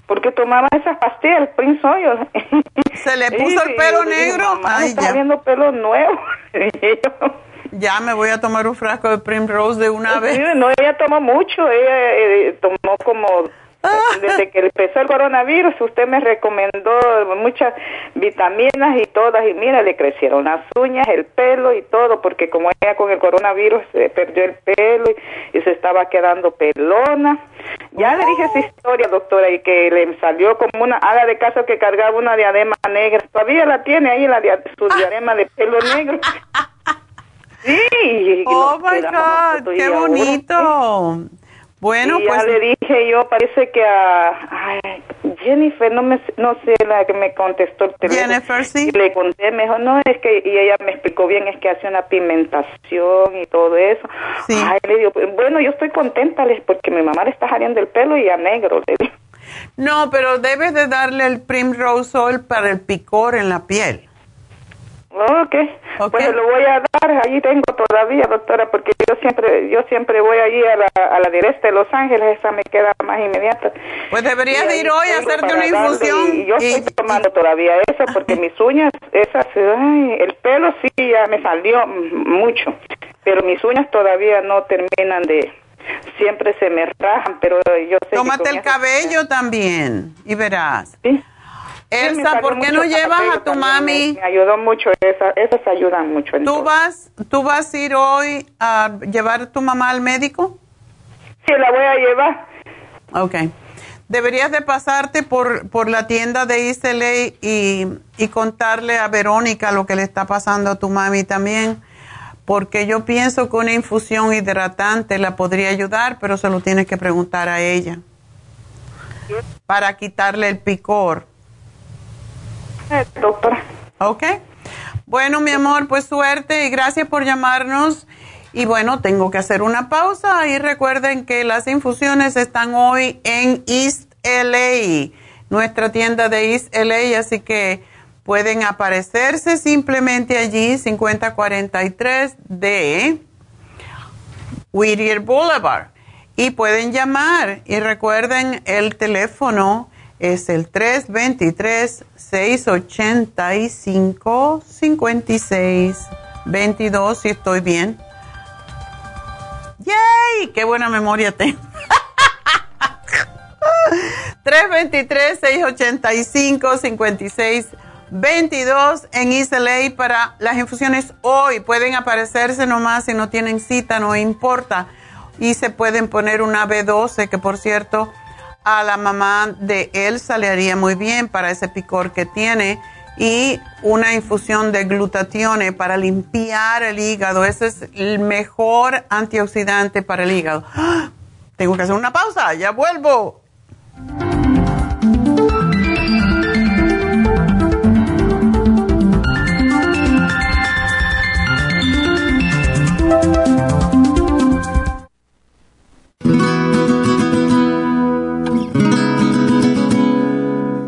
Porque tomaba esas pastillas, el Prince Oil. ¿Se le puso el pelo negro? Ay, está viendo pelo nuevo. ya me voy a tomar un frasco de Primrose de una vez. no, ella tomó mucho, ella eh, tomó como desde que empezó el coronavirus, usted me recomendó muchas vitaminas y todas, y mira, le crecieron las uñas, el pelo y todo, porque como ella con el coronavirus se perdió el pelo y, se estaba quedando pelona. Ya le dije esa historia, doctora, y que le salió como una, haga de caso que cargaba una diadema negra. Todavía la tiene ahí, la su diadema de pelo negro. Sí. Oh my God, qué bonito. Bueno, y pues. Ya le dije yo, parece que a Jennifer, no me, no sé la que me contestó el teléfono. Jennifer, sí. le conté, mejor no, es que, y ella me explicó bien, es que hace una pigmentación y todo eso. Sí. Ay, le digo, bueno, yo estoy contenta, porque mi mamá le está saliendo el pelo y a negro, le digo. No, pero debes de darle el Primrose Oil para el picor en la piel. Okay. ok, pues lo voy a dar, allí tengo todavía, doctora, porque yo siempre yo siempre voy allí a la, a la de Los Ángeles, esa me queda más inmediata. Pues deberías ir hoy a hacerte una infusión. Y, yo estoy tomando todavía esa, porque mis uñas, esas, ay, el pelo sí ya me salió mucho, pero mis uñas todavía no terminan de, siempre se me rajan, pero yo sé Tómate el cabello también y verás. ¿Sí? Elsa, ¿por qué no llevas a tu mami? Me, ayudó mucho, esa, esas ayudan mucho. ¿Tú vas, ¿Tú vas a ir hoy a llevar a tu mamá al médico? Sí, la voy a llevar. Ok. Deberías de pasarte por, por la tienda de Isla y, y contarle a Verónica lo que le está pasando a tu mami también, porque yo pienso que una infusión hidratante la podría ayudar, pero se lo tienes que preguntar a ella para quitarle el picor. Eh, doctora. Ok. Bueno, mi amor, pues suerte y gracias por llamarnos. Y bueno, tengo que hacer una pausa y recuerden que las infusiones están hoy en East LA, nuestra tienda de East LA, así que pueden aparecerse simplemente allí, 5043 de Whittier Boulevard. Y pueden llamar y recuerden el teléfono es el 323-685-5622, si estoy bien. ¡Yay! ¡Qué buena memoria tengo! 323-685-5622 en Islay para las infusiones hoy. Pueden aparecerse nomás si no tienen cita, no importa. Y se pueden poner una B12, que por cierto a la mamá de Elsa le muy bien para ese picor que tiene. Y una infusión de glutatione para limpiar el hígado. Ese es el mejor antioxidante para el hígado. ¡Ah! Tengo que hacer una pausa, ya vuelvo.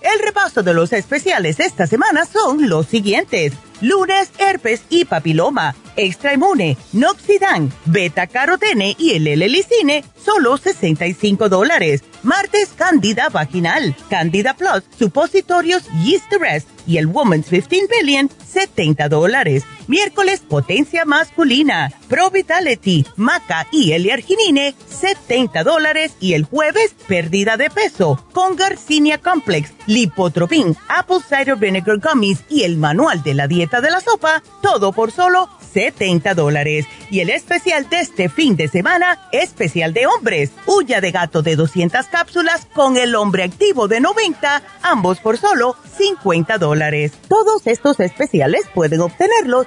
El repaso de los especiales esta semana son los siguientes. Lunes, herpes y papiloma, extra inmune, noxidan, beta carotene y el L-licine, solo 65 dólares. Martes, candida vaginal, candida plus, supositorios yeast rest y el Woman's 15 Billion, 70 dólares. Miércoles, potencia masculina, Pro Vitality, Maca y L-arginine, 70 dólares. Y el jueves, pérdida de peso, con Garcinia Complex, Lipotropin, Apple Cider Vinegar Gummies y el manual de la dieta de la sopa, todo por solo 70 dólares. Y el especial de este fin de semana, especial de hombres, huya de gato de 200 cápsulas con el hombre activo de 90, ambos por solo 50 dólares. Todos estos especiales pueden obtenerlos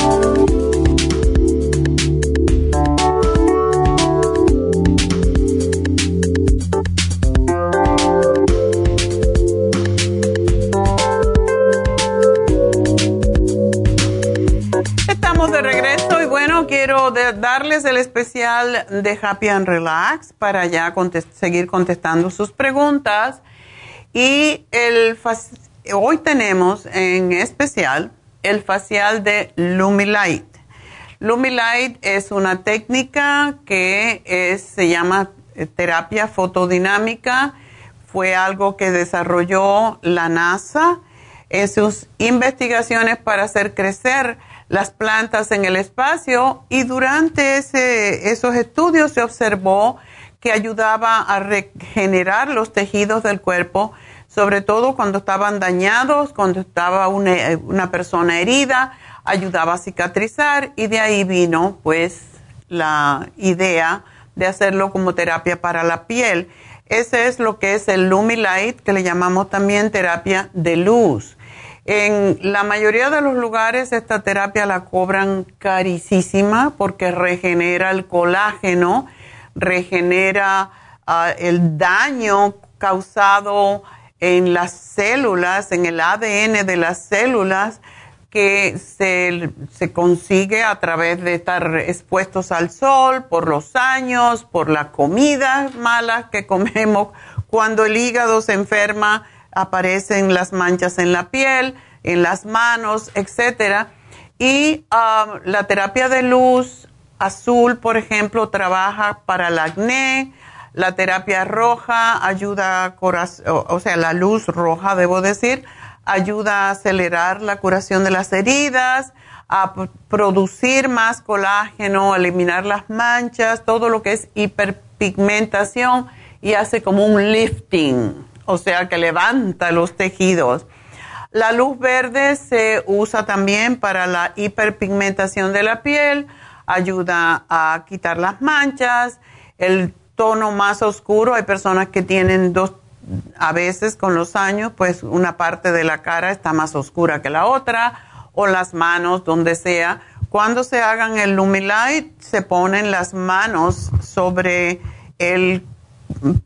Estamos de regreso y bueno, quiero darles el especial de Happy and Relax para ya seguir contestando sus preguntas. Y el hoy tenemos en especial el facial de Lumilight. Lumilight es una técnica que se llama eh, terapia fotodinámica. Fue algo que desarrolló la NASA en sus investigaciones para hacer crecer las plantas en el espacio y durante esos estudios se observó que ayudaba a regenerar los tejidos del cuerpo, sobre todo cuando estaban dañados, cuando estaba una, una persona herida, ayudaba a cicatrizar y de ahí vino pues la idea de hacerlo como terapia para la piel. Ese es lo que es el Lumilight, que le llamamos también terapia de luz. En la mayoría de los lugares esta terapia la cobran carísima porque regenera el colágeno, regenera ah, el daño causado en las células, en el ADN de las células que se, se, consigue a través de estar expuestos al sol, por los años, por la comida mala que comemos. Cuando el hígado se enferma, aparecen las manchas en la piel, en las manos, etcétera. Y um, la terapia de luz azul, por ejemplo, trabaja para el acné. La terapia roja ayuda, o sea, la luz roja, debo decir, ayuda a acelerar la curación de las heridas, a producir más colágeno, eliminar las manchas, todo lo que es hiperpigmentación y hace como un lifting, o sea que levanta los tejidos. La luz verde se usa también para la hiperpigmentación de la piel, ayuda a quitar las manchas. El tono más oscuro, hay personas que tienen dos a veces con los años, pues una parte de la cara está más oscura que la otra, o las manos, donde sea. Cuando se hagan el Lumilight, se ponen las manos sobre el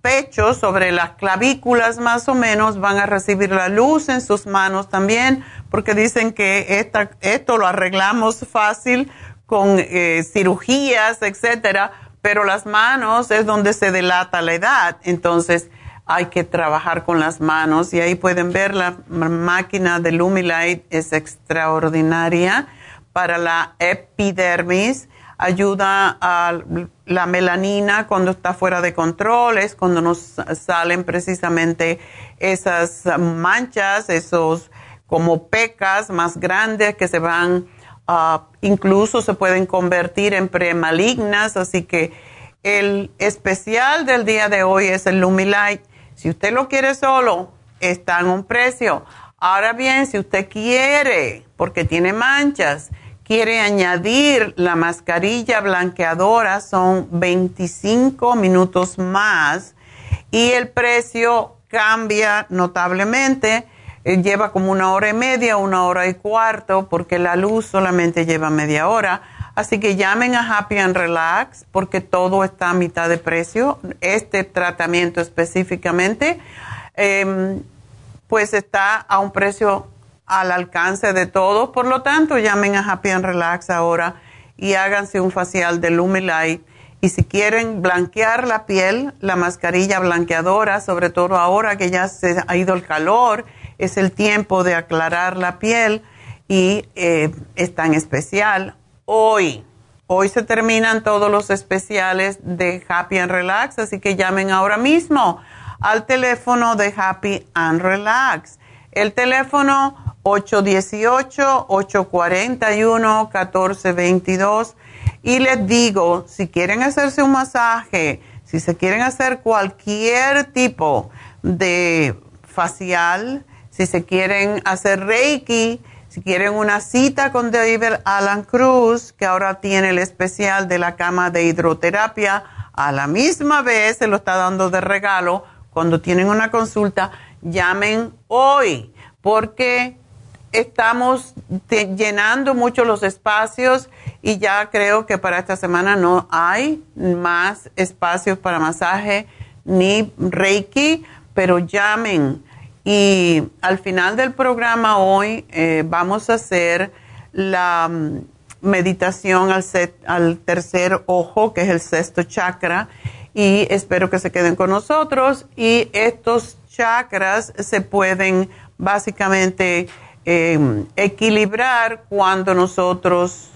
pecho, sobre las clavículas más o menos, van a recibir la luz en sus manos también, porque dicen que esta, esto lo arreglamos fácil con eh, cirugías, etcétera, pero las manos es donde se delata la edad. Entonces, hay que trabajar con las manos y ahí pueden ver la máquina de Lumilight es extraordinaria para la epidermis, ayuda a la melanina cuando está fuera de control, es cuando nos salen precisamente esas manchas, esos como pecas más grandes que se van, uh, incluso se pueden convertir en premalignas, así que el especial del día de hoy es el Lumilight si usted lo quiere solo, está en un precio. Ahora bien, si usted quiere, porque tiene manchas, quiere añadir la mascarilla blanqueadora, son 25 minutos más y el precio cambia notablemente. Eh, lleva como una hora y media, una hora y cuarto, porque la luz solamente lleva media hora Así que llamen a Happy and Relax porque todo está a mitad de precio. Este tratamiento específicamente, em, pues está a un precio al alcance de todos. Por lo tanto, llamen a Happy and Relax ahora y háganse un facial de Lumilight. Y si quieren blanquear la piel, la mascarilla blanqueadora, sobre todo ahora que ya se ha ido el calor, es el tiempo de aclarar la piel y eh, es tan especial hoy. Hoy se terminan todos los especiales de Happy and Relax, así que llamen ahora mismo al teléfono de Happy and Relax. El teléfono 818-841-1422. Y les digo, si quieren hacerse un masaje, si se quieren hacer cualquier tipo de facial, si se quieren hacer reiki, si quieren una cita con David Alan Cruz, que ahora tiene el especial de la cama de hidroterapia, a la misma vez se lo está dando de regalo. Cuando tienen una consulta, llamen hoy, porque estamos llenando mucho los espacios y ya creo que para esta semana no hay más espacios para masaje ni reiki, pero llamen y al final del programa hoy eh, vamos a hacer la mm, meditación al, al tercer ojo, que es el sexto chakra, y espero que se queden con nosotros. Y estos chakras se pueden básicamente em, equilibrar cuando nosotros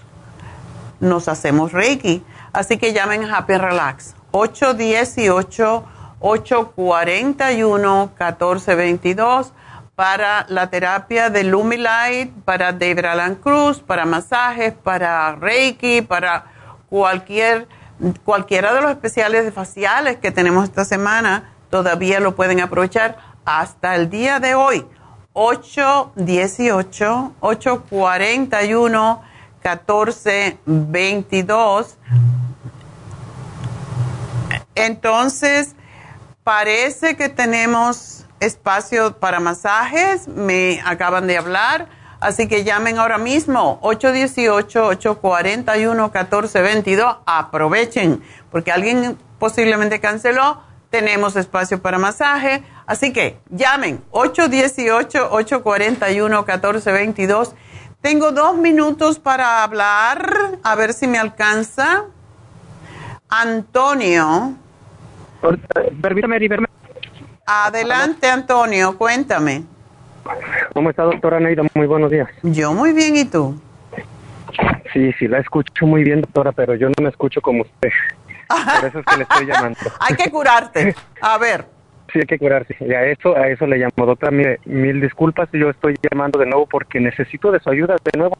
nos hacemos Reiki. Así que llamen Happy Relax 818-841-1422 para la terapia de Lumilight, para David Alan Cruz, para masajes, para Reiki, para cualquier, cualquiera de los especiales faciales que tenemos esta semana, todavía lo pueden aprovechar hasta el día de hoy. 818-841-1422. Entonces, parece que tenemos espacio para masajes, me acaban de hablar, así que llamen ahora mismo 818-841-1422, aprovechen, porque alguien posiblemente canceló, tenemos espacio para masaje, así que llamen 818-841-1422. Tengo dos minutos para hablar, a ver si me alcanza. Antonio. Permítame, Adelante, Antonio, cuéntame. ¿Cómo está, doctora Neida? Muy buenos días. Yo muy bien, ¿y tú? Sí, sí, la escucho muy bien, doctora, pero yo no me escucho como usted. Por eso es que le estoy llamando. hay que curarte. A ver. Sí, hay que curarse. Y a eso, a eso le llamo. Doctora, mire, mil disculpas, yo estoy llamando de nuevo porque necesito de su ayuda de nuevo.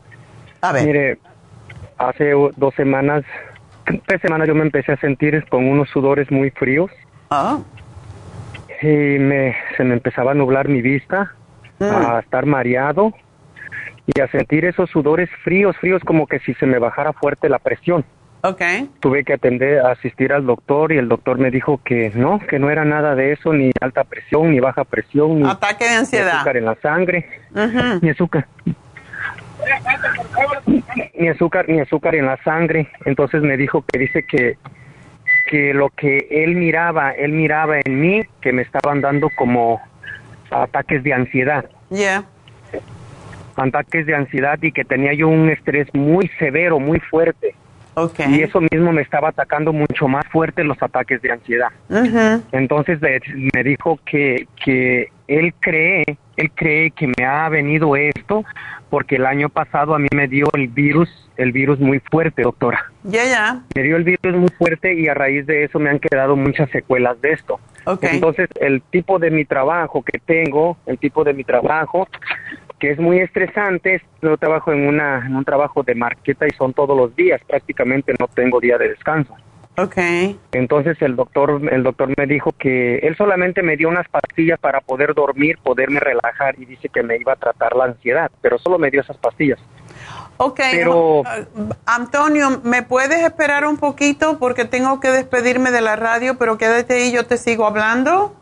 A ver. Mire, hace dos semanas, tres semanas yo me empecé a sentir con unos sudores muy fríos. Ah y me, se me empezaba a nublar mi vista, Mm. a estar mareado y a sentir esos sudores fríos, fríos como que si se me bajara fuerte la presión. Ok. Tuve que atender, asistir al doctor y el doctor me dijo que no, que no era nada de eso, ni alta presión, ni baja presión, ni, Ataque de ni ansiedad. azúcar en la sangre, Ujú. ni azúcar. Ni azúcar, ni azúcar en la sangre. Entonces me dijo que dice que que lo que él miraba, él miraba en mí que me estaban dando como ataques de ansiedad, Yeah. ataques de ansiedad y que tenía yo un estrés muy severo, muy fuerte. Y eso mismo me estaba atacando mucho más fuerte los ataques de ansiedad. Ujú. Entonces de- me dijo que, que él cree, él cree que me ha venido esto porque el año pasado a mí me dio el virus, el virus muy fuerte, doctora. Ya, ya. Me dio el virus muy fuerte y a raíz de eso me han quedado muchas secuelas de esto. Ok. Entonces, el tipo de mi trabajo que tengo, el tipo de mi trabajo, que es muy estresante, es- yo trabajo en, una, en un trabajo de marqueta y son todos los días, prácticamente no tengo día de descanso. Ok. Entonces el doctor, el doctor me dijo que él solamente me dio unas pastillas para poder dormir, poderme relajar y dice que me iba a tratar la ansiedad, pero solo me dio esas pastillas. Ok. Pero- eh, Antonio, ¿me puedes esperar un poquito? Porque tengo que despedirme de la radio, pero quédate ahí, yo te sigo hablando.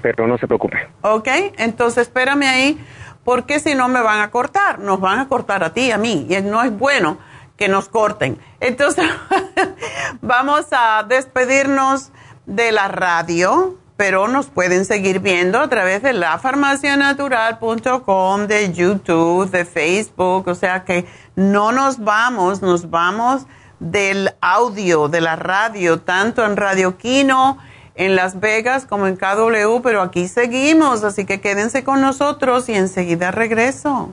Pero no se preocupe. Ok, entonces espérame ahí, porque si no me van a cortar, nos van a cortar a ti a mí, y no es bueno que nos corten. Entonces, vamos a despedirnos de la radio, pero nos pueden seguir viendo a través de lafarmacianatural.com, de YouTube, de Facebook, o sea que no nos vamos, nos vamos del audio, de la radio, tanto en Radio Kino, en Las Vegas como en KW, pero aquí seguimos, así que quédense con nosotros y enseguida regreso.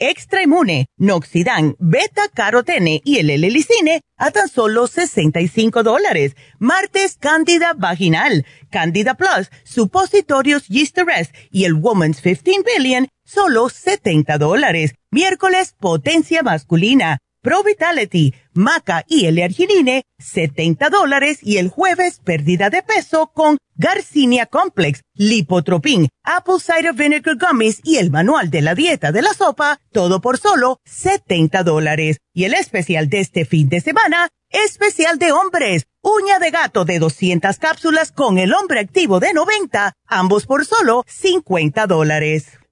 Extra Inmune, Noxidan, Beta Carotene y el L-Licine a tan solo 65 dólares. Martes, Cándida Vaginal, Candida Plus, Supositorios Yeast y el Woman's 15 Billion, solo 70 dólares. Miércoles, Potencia Masculina, Pro Vitality, Maca y L-Arginine, 70 dólares y el jueves pérdida de peso con Garcinia Complex, Lipotropin, Apple Cider Vinegar Gummies y el manual de la dieta de la sopa, todo por solo 70 dólares. Y el especial de este fin de semana, especial de hombres, uña de gato de 200 cápsulas con el hombre activo de 90, ambos por solo 50 dólares.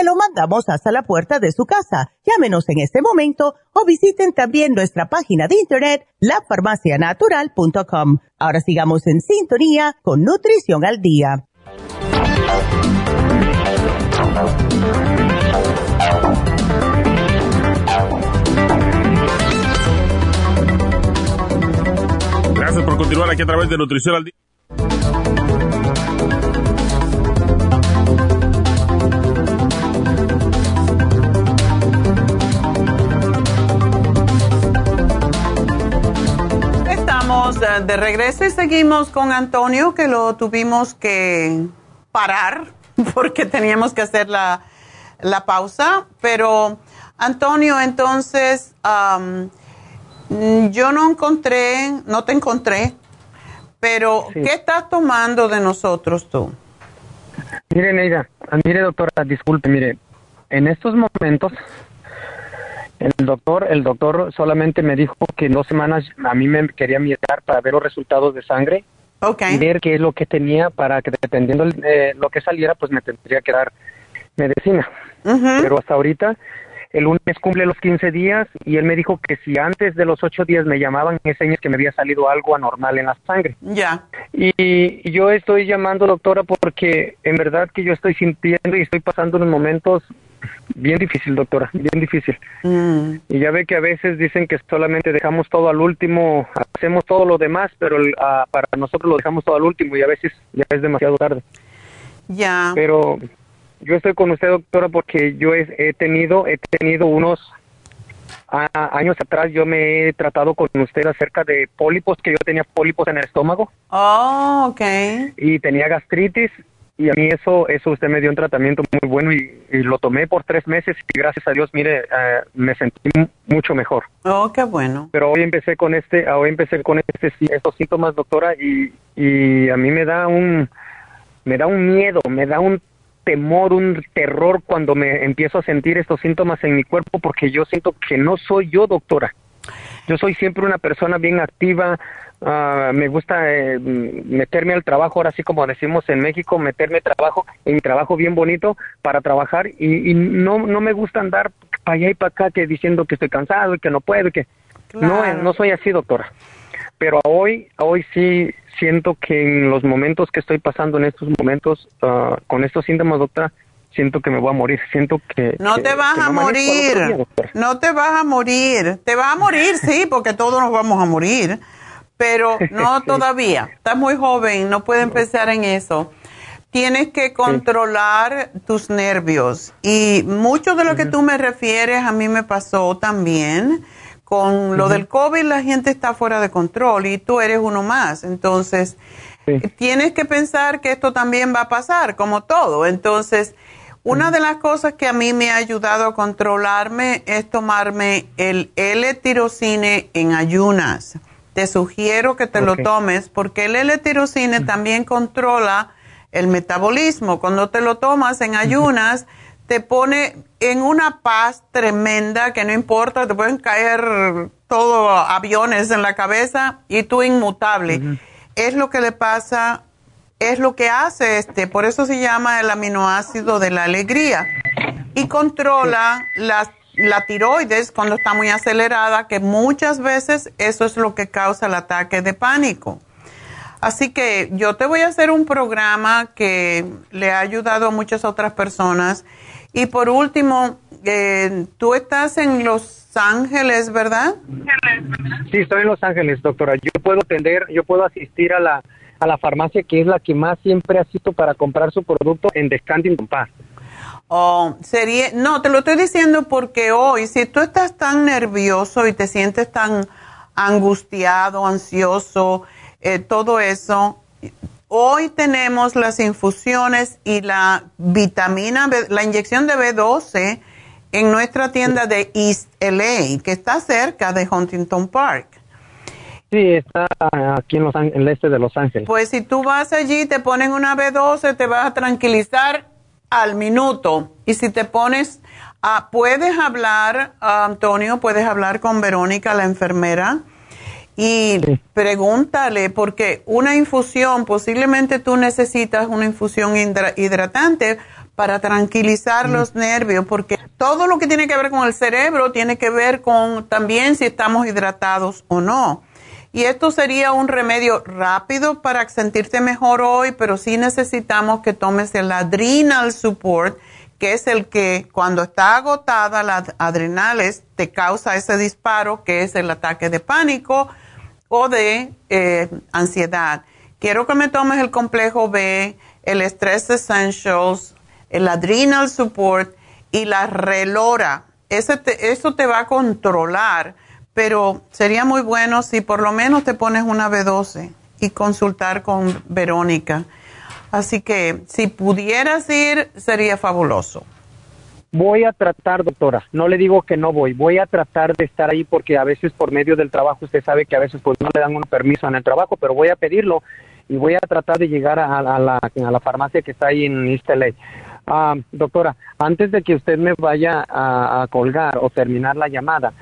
Se lo mandamos hasta la puerta de su casa. Llámenos en este momento o visiten también nuestra página de internet, lafarmacianatural.com. Ahora sigamos en sintonía con Nutrición al Día. Gracias por continuar aquí a través de Nutrición al Día. Estamos de regreso y seguimos con Antonio, que lo tuvimos que parar porque teníamos que hacer la, la pausa. Pero, Antonio, entonces, yo no encontré, no te encontré, pero ¿qué estás tomando de nosotros tú? Mire, Neida, mire, doctora, disculpe, mire, en estos momentos el doctor, el doctor solamente me dijo que en dos semanas a mí me quería mirar para ver los resultados de sangre okay. y ver qué es lo que tenía para que dependiendo de lo que saliera, pues me tendría que dar medicina. Pero hasta ahorita, el lunes cumple los 15 días y él me dijo que si antes de los 8 días me llamaban, es señas que me había salido algo anormal en la sangre. Ya. Y yo estoy llamando, doctora, porque en verdad que yo estoy sintiendo y estoy pasando unos momentos bien difícil, doctora, bien difícil. Mm. Y ya ve que a veces dicen que solamente dejamos todo al último, hacemos todo lo demás, pero ah, para nosotros lo dejamos todo al último y a veces ya es demasiado tarde. Ya. Pero yo estoy con usted, doctora, porque yo he, he tenido, he tenido unos a- años atrás, yo me he tratado con usted acerca de pólipos, que yo tenía pólipos en el estómago Oh, ok. y tenía gastritis y a mí eso, eso usted me dio un tratamiento muy bueno y, y lo tomé por tres meses y gracias a Dios, mire, eh, me sentí mu- mucho mejor. Oh, qué bueno. Pero hoy empecé con este, hoy empecé con este, estos síntomas, doctora, y, y a mí me da un, me da un miedo, me da un temor, un terror cuando me empiezo a sentir estos síntomas en mi cuerpo porque yo siento que no soy yo, doctora. Yo soy siempre una persona bien activa, ah, me gusta eh, meterme al trabajo, ahora sí como decimos en México, meterme al trabajo, en mi trabajo bien bonito para trabajar y, y no, no me gusta andar para allá y para acá que diciendo que estoy cansado y que no puedo y que no, eh, no soy así, doctora. Pero hoy, hoy sí siento que en los momentos que estoy pasando en estos momentos ah, con estos síntomas, doctora, siento que me voy a morir, siento que No que- te vas a no día, morir. No te vas a morir. Te vas a morir, sí, porque todos nos vamos a morir. Pero no Sí. todavía. Estás muy joven, no puedes empezar en eso. Tienes que controlar tus nervios. Y mucho de lo que tú me refieres a mí me pasó también. Con lo del COVID la gente está fuera de control y tú eres uno más. Entonces, tienes que pensar que esto también va a pasar, como todo. Entonces, una de las cosas que a mí me ha ayudado a controlarme es tomarme el L-tirocine en ayunas. Te sugiero que te lo tomes porque el L-tirocine también controla el metabolismo. Cuando te lo tomas en ayunas, te pone en una paz tremenda que no importa, te pueden caer todos aviones en la cabeza y tú inmutable. Es lo que le pasa, es lo que hace este, por eso se llama el aminoácido de la alegría. Y controla la, la tiroides cuando está muy acelerada, que muchas veces eso es lo que causa el ataque de pánico. Así que yo te voy a hacer un programa que le ha ayudado a muchas otras personas. Y por último, eh, tú estás en Los Ángeles, ¿verdad? Sí, estoy en Los Ángeles, doctora. Yo puedo atender, yo puedo asistir a la, a la farmacia que es la que más siempre asisto para comprar su producto en Descanting. Oh, sería, no, te lo estoy diciendo porque hoy, si tú estás tan nervioso y te sientes tan angustiado, ansioso, eh, todo eso. Hoy tenemos las infusiones y la vitamina, la inyección de B12 en nuestra tienda de East LA, que está cerca de Huntington Park. Sí, está aquí en, los, en el este de Los Ángeles. Pues si tú vas allí, te ponen una B12, te vas a tranquilizar al minuto. Y si te pones, ah, puedes hablar, Antonio, puedes hablar con Verónica, la enfermera, y pregúntale, porque una infusión, posiblemente tú necesitas una infusión hidratante para tranquilizar los nervios, porque todo lo que tiene que ver con el cerebro tiene que ver con también si estamos hidratados o no. Y esto sería un remedio rápido para sentirte mejor hoy, pero sí necesitamos que tomes el adrenal support, que es el que cuando está agotada las adrenales te causa ese disparo, que es el ataque de pánico o de eh, ansiedad. Quiero que me tomes el complejo B, el Stress Essentials, el Adrenal Support y la Relora. Eso te va a controlar, pero sería muy bueno si por lo menos te pones una B12 y consultar con Verónica. Así que si pudieras ir, sería fabuloso. Voy a tratar, doctora, no le digo que no voy, voy a tratar de estar ahí porque a veces por medio del trabajo usted sabe que a veces pues no le dan un permiso en el trabajo, pero voy a pedirlo y voy a tratar de llegar a, la, farmacia que está ahí en East. Ah, doctora, antes de que usted me vaya a, colgar o terminar la llamada,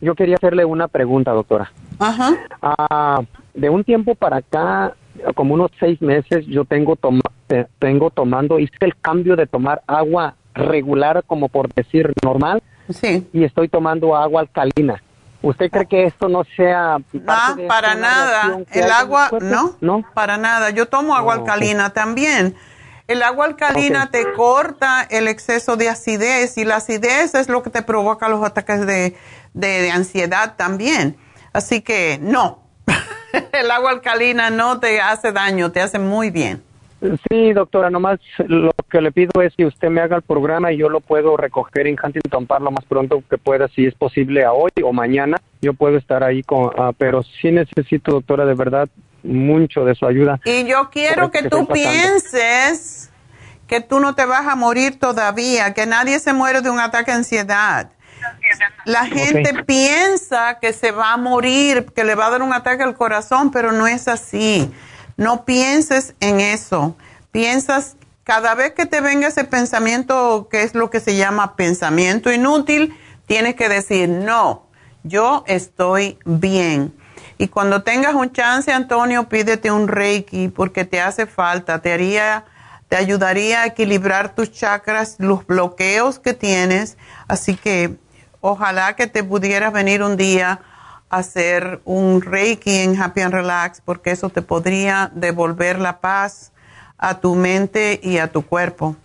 yo quería hacerle una pregunta, doctora. Ajá. Ah, de un tiempo para acá, como unos seis meses, yo tengo, eh, tengo tomando, hice el cambio de tomar agua regular, como por decir normal, sí. y estoy tomando agua alcalina. ¿Usted cree que esto no sea... Ah, para nada. El agua, no, no, para nada. Yo tomo agua alcalina también. El agua alcalina te corta el exceso de acidez y la acidez es lo que te provoca los ataques de, de ansiedad también. Así que no, el agua alcalina no te hace daño, te hace muy bien. Sí, doctora, nomás lo que le pido es que usted me haga el programa y yo lo puedo recoger en Huntington Park lo más pronto que pueda, si es posible a hoy o mañana. Yo puedo estar ahí, con, ah, pero sí necesito, doctora, de verdad, mucho de su ayuda. Y yo quiero que, tú pienses que tú no te vas a morir todavía, que nadie se muere de un ataque de ansiedad. La gente piensa que se va a morir, que le va a dar un ataque al corazón, pero no es así. No pienses en eso. Piensas, cada vez que te venga ese pensamiento, que es lo que se llama pensamiento inútil, tienes que decir, no, yo estoy bien. Y cuando tengas un chance, Antonio, pídete un Reiki porque te hace falta, te haría, te ayudaría a equilibrar tus chakras, los bloqueos que tienes. Así que ojalá que te pudieras venir un día hacer un Reiki en Happy and Relax porque eso te podría devolver la paz a tu mente y a tu cuerpo.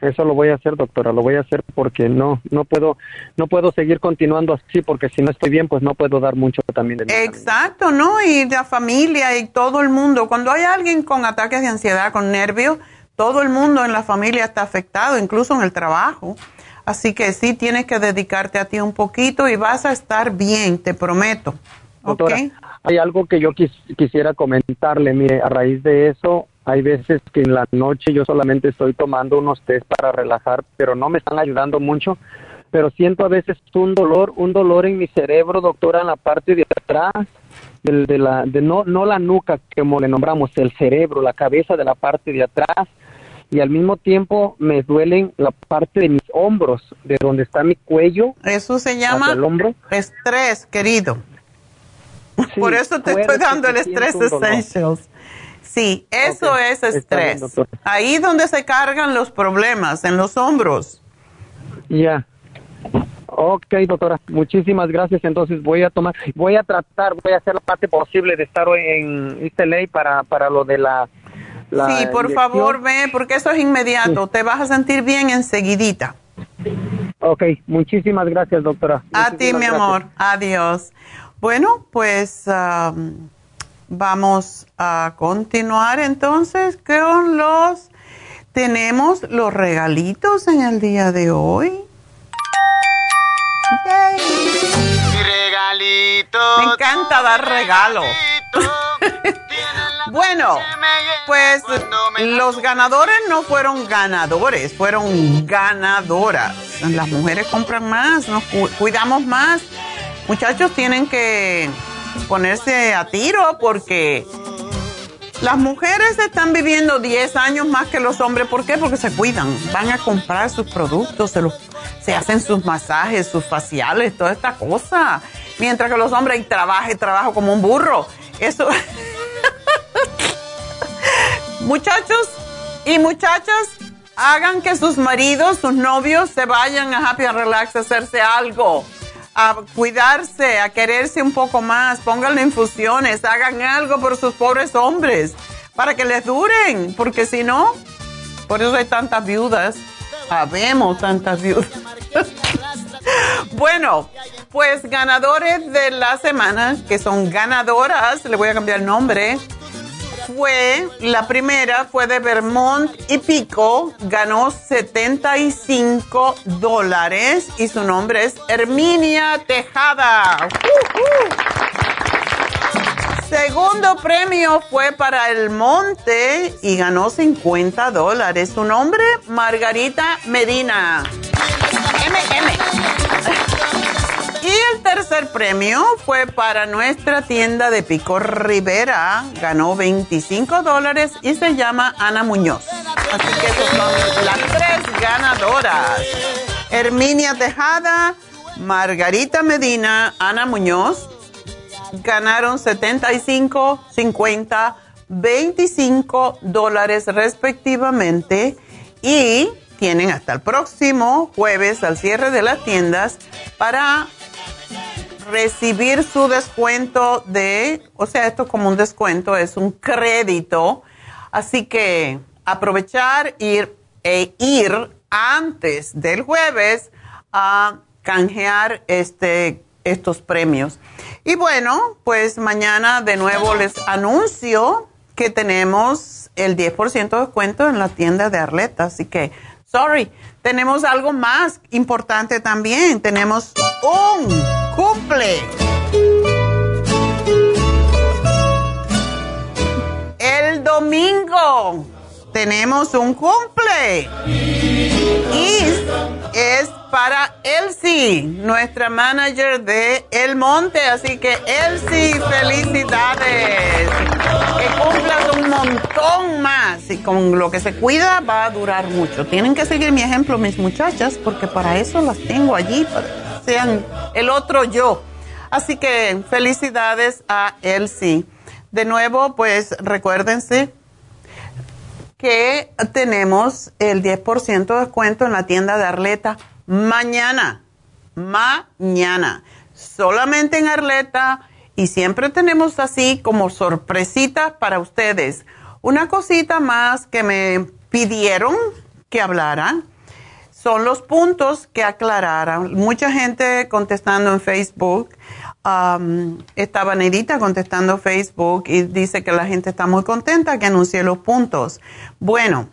Eso lo voy a hacer, doctora, lo voy a hacer porque no no puedo no puedo seguir continuando así porque si no estoy bien, pues no puedo dar mucho también de mí. Exacto, ¿no? Y la familia y todo el mundo, cuando hay alguien con ataques de ansiedad, con nervios, todo el mundo en la familia está afectado, incluso en el trabajo. Así que sí tienes que dedicarte a ti un poquito y vas a estar bien, te prometo. Doctora, hay algo que yo quisiera comentarle. Mire, a raíz de eso, hay veces que en la noche yo solamente estoy tomando unos test para relajar, pero no me están ayudando mucho. pero siento a veces un dolor, un dolor en mi cerebro, doctora, en la parte de atrás, del, de la, de no, no la nuca, como le nombramos, el cerebro, la cabeza de la parte de atrás, y al mismo tiempo me duelen la parte de mis hombros, de donde está mi cuello. Eso se llama el hombro. estrés, querido. Por eso te estoy dando el estrés essentials. Sí, eso es estrés. Ahí donde se cargan los problemas, en los hombros. Ya. Ok, doctora, muchísimas gracias. Entonces voy a tomar, voy a tratar, voy a hacer la parte posible de estar hoy en esta ley para, para lo de la... sí, por favor, ve, porque eso es inmediato. Te vas a sentir bien enseguidita. Ok, muchísimas gracias, doctora. a ti, mi amor. Adiós. Bueno, pues um, vamos a continuar entonces con los... Tenemos los regalitos en el día de hoy. regalito. Me encanta dar regalos. bueno, pues los ganadores no fueron ganadores, fueron ganadoras. Las mujeres compran más, nos cuidamos más. Muchachos tienen que ponerse a tiro porque las mujeres están viviendo 10 años más que los hombres. ¿Por qué? Porque se cuidan. Van a comprar sus productos, se, los, se hacen sus masajes, sus faciales, toda esta cosa. Mientras que los hombres trabajan y trabajan como un burro. Eso. Muchachos y muchachas, hagan que sus maridos, sus novios se vayan a Happy and Relax a hacerse algo a cuidarse, a quererse un poco más, pónganle infusiones, hagan algo por sus pobres hombres para que les duren, porque si no, por eso hay tantas viudas, habemos tantas viudas. bueno, pues ganadores de la semana, que son ganadoras, le voy a cambiar el nombre fue, la primera fue de Vermont y Pico, ganó 75 dólares y su nombre es Herminia Tejada. Segundo premio fue para El Monte y ganó 50 dólares. Su nombre, Margarita Medina. Y el tercer premio fue para nuestra tienda de Pico Rivera. Ganó 25 dólares y se llama Ana Muñoz. Así que esas son las tres ganadoras. Herminia Tejada, Margarita Medina, Ana Muñoz. Ganaron 75, 50, 25 dólares respectivamente. Y tienen hasta el próximo jueves al cierre de las tiendas para recibir su descuento de, o sea, esto es como un descuento, es un crédito. Así que aprovechar ir, e ir antes del jueves a canjear este, estos premios. Y bueno, pues mañana de nuevo les anuncio que tenemos el 10% de descuento en la tienda de Arleta. Así que, sorry, tenemos algo más importante también. Tenemos un cumple. El domingo tenemos un cumple. Y es para Elsie, nuestra manager de El Monte. Así que Elsie, felicidades. Que cumplas un montón más. Y con lo que se cuida va a durar mucho. Tienen que seguir mi ejemplo, mis muchachas, porque para eso las tengo allí, sean el otro yo. Así que felicidades a Elsie. De nuevo, pues recuérdense que tenemos el 10% de descuento en la tienda de Arleta mañana. Mañana. Solamente en Arleta. Y siempre tenemos así como sorpresitas para ustedes. Una cosita más que me pidieron que hablaran son los puntos que aclararan. Mucha gente contestando en Facebook um, estaba Nedita contestando Facebook y dice que la gente está muy contenta que anuncie los puntos. Bueno,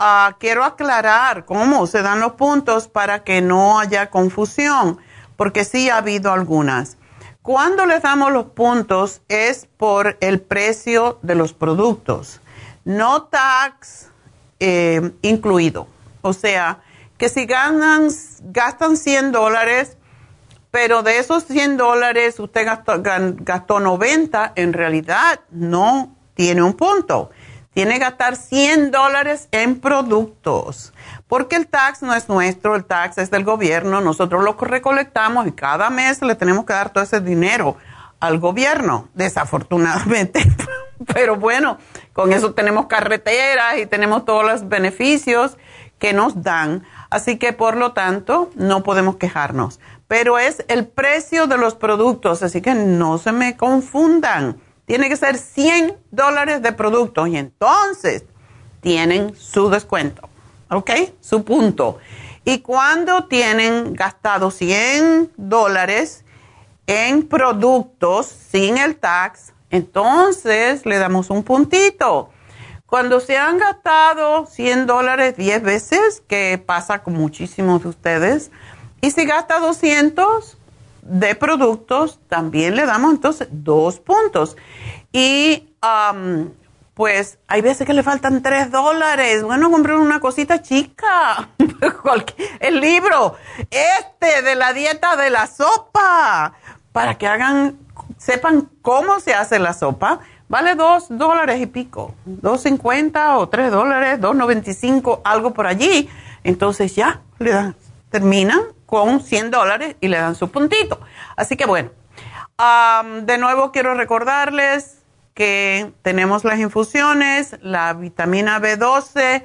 uh, quiero aclarar cómo se dan los puntos para que no haya confusión, porque sí ha habido algunas. Cuando les damos los puntos es por el precio de los productos, no tax eh, incluido. O sea, que si ganan, gastan 100 dólares, pero de esos 100 dólares usted gastó, gastó 90, en realidad no tiene un punto. Tiene que gastar 100 dólares en productos, porque el tax no es nuestro, el tax es del gobierno, nosotros lo recolectamos y cada mes le tenemos que dar todo ese dinero al gobierno, desafortunadamente. Pero bueno, con eso tenemos carreteras y tenemos todos los beneficios que nos dan. Así que por lo tanto no podemos quejarnos. Pero es el precio de los productos, así que no se me confundan. Tiene que ser 100 dólares de productos y entonces tienen su descuento. ¿Ok? Su punto. Y cuando tienen gastado 100 dólares en productos sin el tax, entonces le damos un puntito. Cuando se han gastado 100 dólares 10 veces, que pasa con muchísimos de ustedes, y si gasta 200 de productos, también le damos entonces dos puntos. Y pues hay veces que le faltan 3 dólares. Bueno, comprar una cosita chica. El libro, este de la dieta de la sopa, para que hagan, sepan cómo se hace la sopa Vale dos dólares y pico, dos cincuenta o tres dólares, dos noventa y cinco, algo por allí. Entonces ya le dan, terminan con 100 dólares y le dan su puntito. Así que bueno, de nuevo quiero recordarles que tenemos las infusiones, la vitamina B12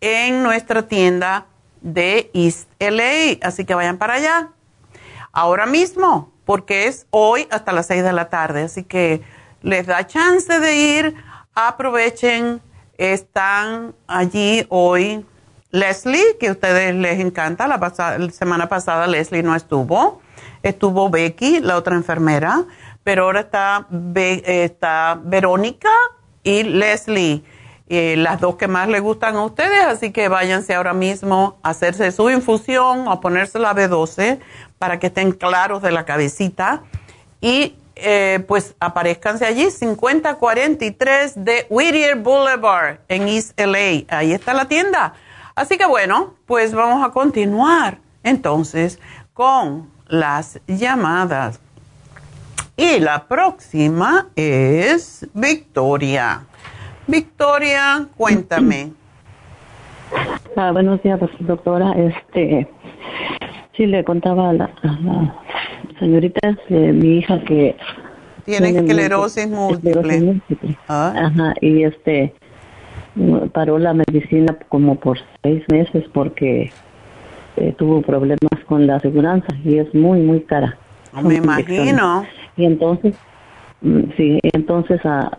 en nuestra tienda de East LA. Así que vayan para allá ahora mismo, porque es hoy hasta las 6 de la tarde. Así que les da chance de ir, aprovechen, están allí hoy. Leslie, que a ustedes les encanta, la, semana pasada Leslie no estuvo, estuvo Becky, la otra enfermera, pero ahora está, está Verónica y Leslie, eh, las dos que más les gustan a ustedes, así que váyanse ahora mismo a hacerse su infusión o a ponerse la B12 para que estén claros de la cabecita. Y eh, pues aparezcanse allí, 5043 de Whittier Boulevard en East LA. Ahí está la tienda. Así que bueno, pues vamos a continuar entonces con las llamadas. Y la próxima es Victoria. Victoria, cuéntame. Ah, buenos días, doctora. Este, sí le contaba a la señorita, de mi hija que tiene, esclerosis múltiple. Ah. Ajá, y este paró la medicina como por seis meses porque eh, tuvo problemas con la aseguranza y es muy, muy cara. Ah, me imagino. Y entonces, mm, sí, entonces ah,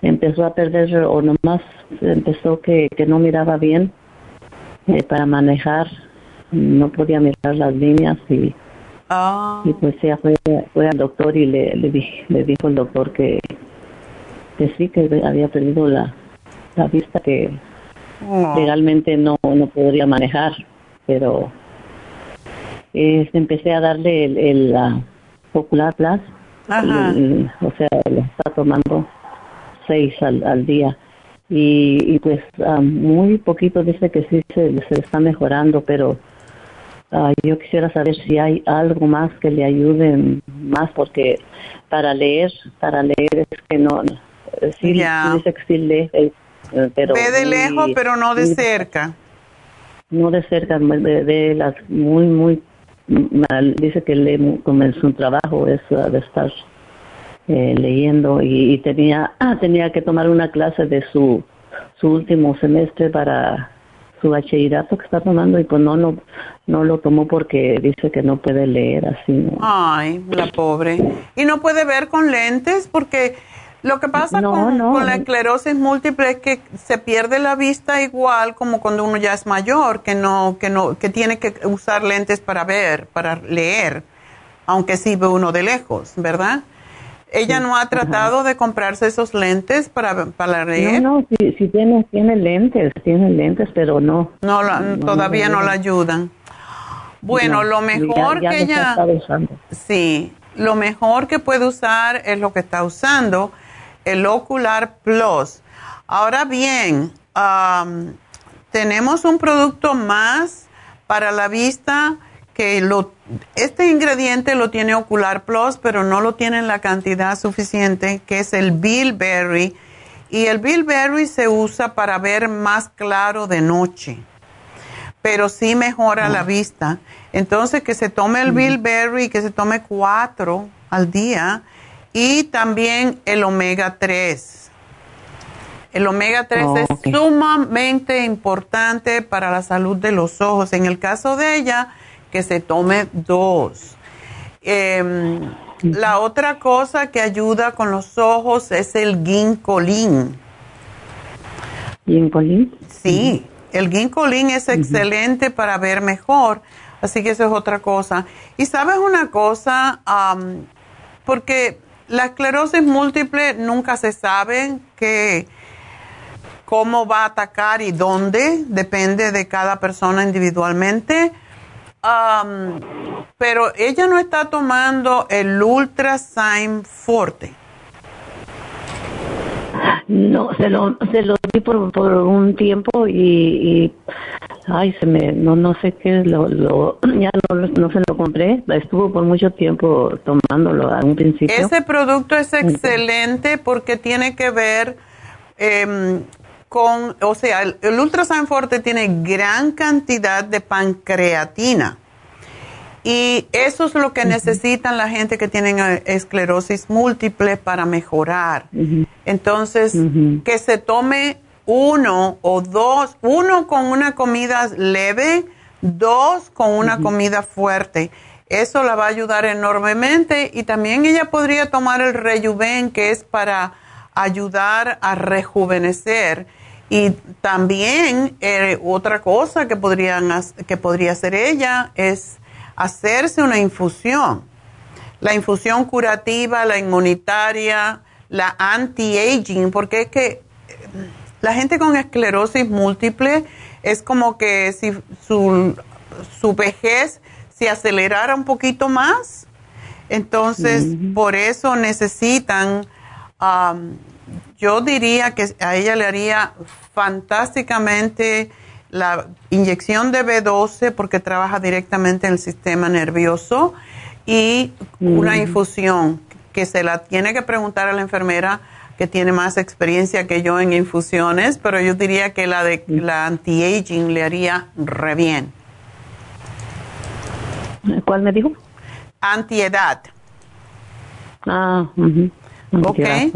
empezó a perder, o nomás empezó que, que no miraba bien eh, para manejar, no podía mirar las líneas y Ah. Y pues ella fue, fue al doctor y le, le, le dijo el doctor que, que sí, que había perdido la, la vista, que oh. legalmente no, no podría manejar, pero eh, empecé a darle el, el la Popular Plus, o sea, le está tomando seis al, al día. Y, y pues ah, muy poquito dice que sí se, se está mejorando, pero Ah, yo quisiera saber si hay algo más que le ayude más, porque para leer, para leer es que no, sí, dice que sí lee, eh, pero... Ve de lejos, pero no de cerca. No de cerca, de, las muy, muy mal. Dice que lee como en su trabajo es ah, de estar eh, leyendo y, tenía, ah, tenía que tomar una clase de su, su último semestre para su bachillerato que está tomando y pues no, no, no lo tomó porque dice que no puede leer así. Ay, la pobre. ¿Y no puede ver con lentes? Porque lo que pasa con, la esclerosis múltiple es que se pierde la vista igual como cuando uno ya es mayor, que no, que no, que tiene que usar lentes para ver, para leer, aunque sí ve uno de lejos, ¿verdad? ¿Ella no ha tratado de comprarse esos lentes para, para leer? No, no, sí, tiene, tiene lentes, tiene lentes, pero no. No, todavía no, la ayudan. Bueno, lo mejor que ella... Sí, lo mejor que puede usar es lo que está usando, el Ocular Plus. Ahora bien, tenemos un producto más Para la vista, que lo, este ingrediente lo tiene Ocular Plus, pero no lo tiene en la cantidad suficiente, que es el bilberry. Y el bilberry se usa para ver más claro de noche, pero sí mejora la vista. Entonces, que se tome el bilberry, que se tome cuatro al día, y también el omega 3. El omega 3 es sumamente importante para la salud de los ojos. En el caso de ella, que se tome dos. Em, la otra cosa que ayuda con los ojos es el ginkolín. ¿Ginkolín? Sí, el ginkolín es excelente para ver mejor, así que eso es otra cosa. Y sabes una cosa, porque la esclerosis múltiple nunca se sabe que cómo va a atacar y dónde, depende de cada persona individualmente pero ella no está tomando el Ultrasign Forte. No, se lo, se lo di por, por un tiempo y, ay, se me, no, no sé qué, lo, lo, ya no, no se lo compré, estuvo por mucho tiempo tomándolo a un principio. Ese producto es excelente porque tiene que ver eh, con, o sea, el, el Forte tiene gran cantidad de pancreatina. Y eso es lo que necesitan la gente que tienen eh, esclerosis múltiple para mejorar. Entonces, que se tome uno o dos, uno con una comida leve, dos con una comida fuerte. Eso la va a ayudar enormemente y también ella podría tomar el Rejuven, que es para ayudar a rejuvenecer y también eh, otra cosa que, podrían, que podría hacer ella es hacerse una infusión. La infusión curativa, la inmunitaria, la anti-aging, porque es que la gente con esclerosis múltiple es como que si su, su vejez se acelerara un poquito más. Entonces, por eso necesitan yo diría que a ella le haría fantásticamente la inyección de B12 porque trabaja directamente en el sistema nervioso y una infusión que se la tiene que preguntar a la enfermera que tiene más experiencia que yo en infusiones, pero yo diría que la de la anti-aging le haría re bien. ¿Cuál me dijo? Antiedad. Ah, Okay.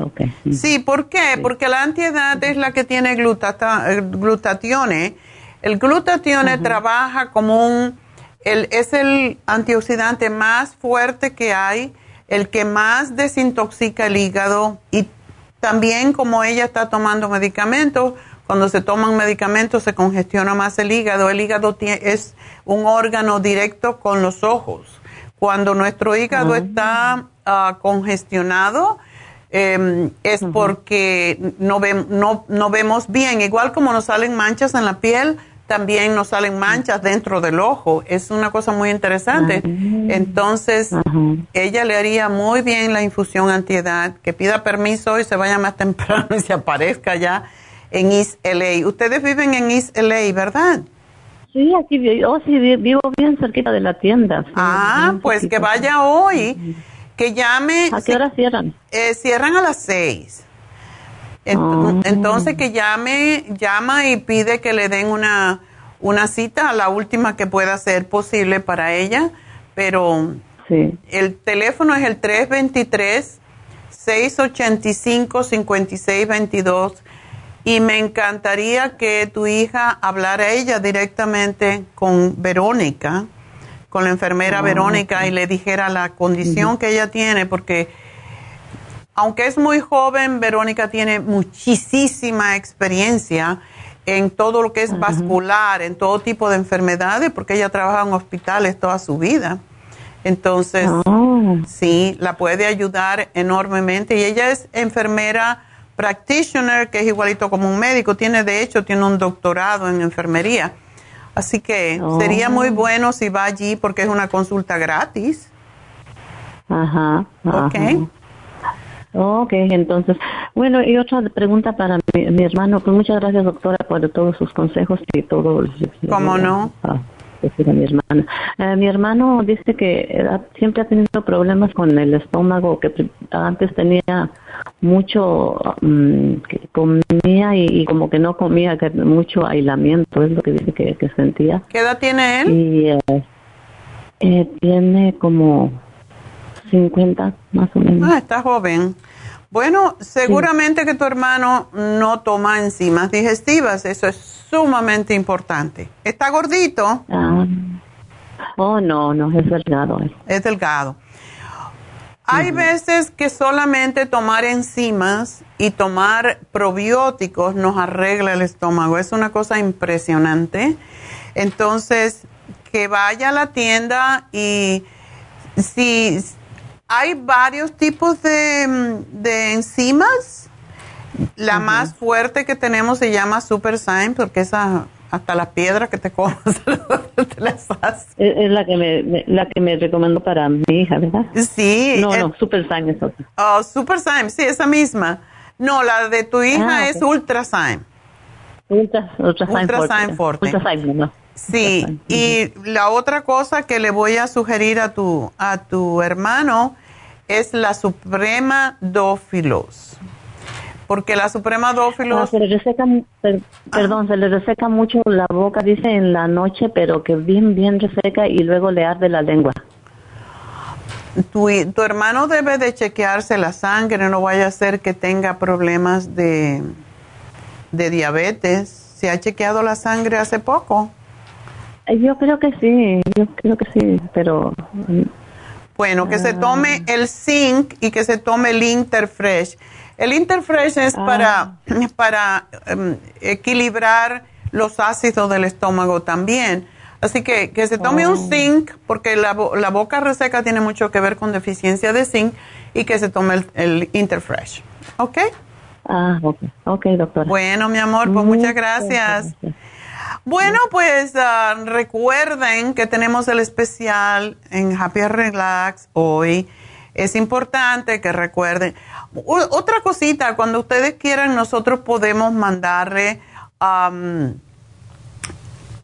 Sí, ¿por qué? Porque la antiedad es la que tiene glutatione. El glutatione trabaja como un, el, es el antioxidante más fuerte que hay, el que más desintoxica el hígado y también como ella está tomando medicamentos, cuando se toman medicamentos se congestiona más el hígado. El hígado es un órgano directo con los ojos. Cuando nuestro hígado ah. está ah, congestionado, Em, es porque no, no, no, vemos bien. Igual como nos salen manchas en la piel, también nos salen manchas dentro del ojo. Es una cosa muy interesante. Entonces, ella le haría muy bien la infusión antiedad, que pida permiso y se vaya más temprano y se aparezca ya en East LA. Ustedes viven en East LA, ¿verdad? Sí, aquí vivo, oh, sí, vivo bien cerquita de la tienda. ah, pues que vaya hoy que llame. ¿A qué hora cierran? Eh, cierran a las seis. Ah. Entonces que llame, llama y pide que le den una, una cita, a la última que pueda ser posible para ella, pero el teléfono es el 323-685-5622 y me encantaría que tu hija hablara ella directamente con Verónica con la enfermera ah, Verónica y le dijera la condición que ella tiene, porque aunque es muy joven, Verónica tiene muchísima experiencia en todo lo que es vascular, en todo tipo de enfermedades, porque ella trabaja en hospitales toda su vida. Entonces, ah. sí, la puede ayudar enormemente. Y ella es enfermera practitioner, que es igualito como un médico. Tiene, de hecho, tiene un doctorado en enfermería. Así que sería muy oh. bueno si va allí porque es una consulta gratis. Ajá. Ok. Ok, entonces, bueno, y otra pregunta para mi, hermano. Pues muchas gracias, doctora, por todos sus consejos y todo. ¿Cómo no? Ah, decir a mi hermana. Eh, mi hermano dice que siempre ha tenido problemas con el estómago, que antes tenía mucho, mm, que comía y, como que no comía, que mucho aislamiento, es lo que dice que, sentía. ¿Qué edad tiene él? Y eh, eh, tiene como 50 más o menos. Ah, está joven. Bueno, seguramente que tu hermano no toma enzimas digestivas, eso es sumamente importante. ¿Está gordito? Ah. Oh, no, no, es delgado. Es delgado. Hay veces que solamente tomar enzimas y tomar probióticos nos arregla el estómago. Es una cosa impresionante. Entonces, que vaya a la tienda y si hay varios tipos de, de enzimas, la más fuerte que tenemos se llama Super Sign porque esa hasta la piedra que te comas te Es, la que me, la que me recomendó para mi hija, ¿verdad? Sí. No, no, Super Sign es otra. Oh, Super Sign, sí, esa misma. No, la de tu hija ah, es Ultra Sign. Ultra, Ultra, Sign Forte. Ultra Sign, no. Sí, y la otra cosa que le voy a sugerir a tu, a tu hermano es la Suprema Dófilos porque la Suprema Dófilos... Ah, se le reseca, perdón, se le reseca mucho la boca, dice en la noche, pero que bien, bien reseca y luego le arde la lengua. Tu, tu hermano debe de chequearse la sangre, no vaya a ser que tenga problemas de, de diabetes. ¿Se ha chequeado la sangre hace poco? Yo creo que sí, yo creo que sí, pero... Bueno, que se tome ah. el zinc y que se tome el Interfresh. El Interfresh es para, ah. para em, equilibrar los ácidos del estómago también. Así que que se tome un oh. zinc, porque la, la, boca reseca tiene mucho que ver con deficiencia de zinc, y que se tome el, Interfresh. ¿Ok? Ah, ok, ok, doctora. Bueno, mi amor, pues muchas gracias. Bueno, pues ah, recuerden que tenemos el especial en Happy Relax hoy. Es importante que recuerden. Otra cosita, cuando ustedes quieran, nosotros podemos mandarle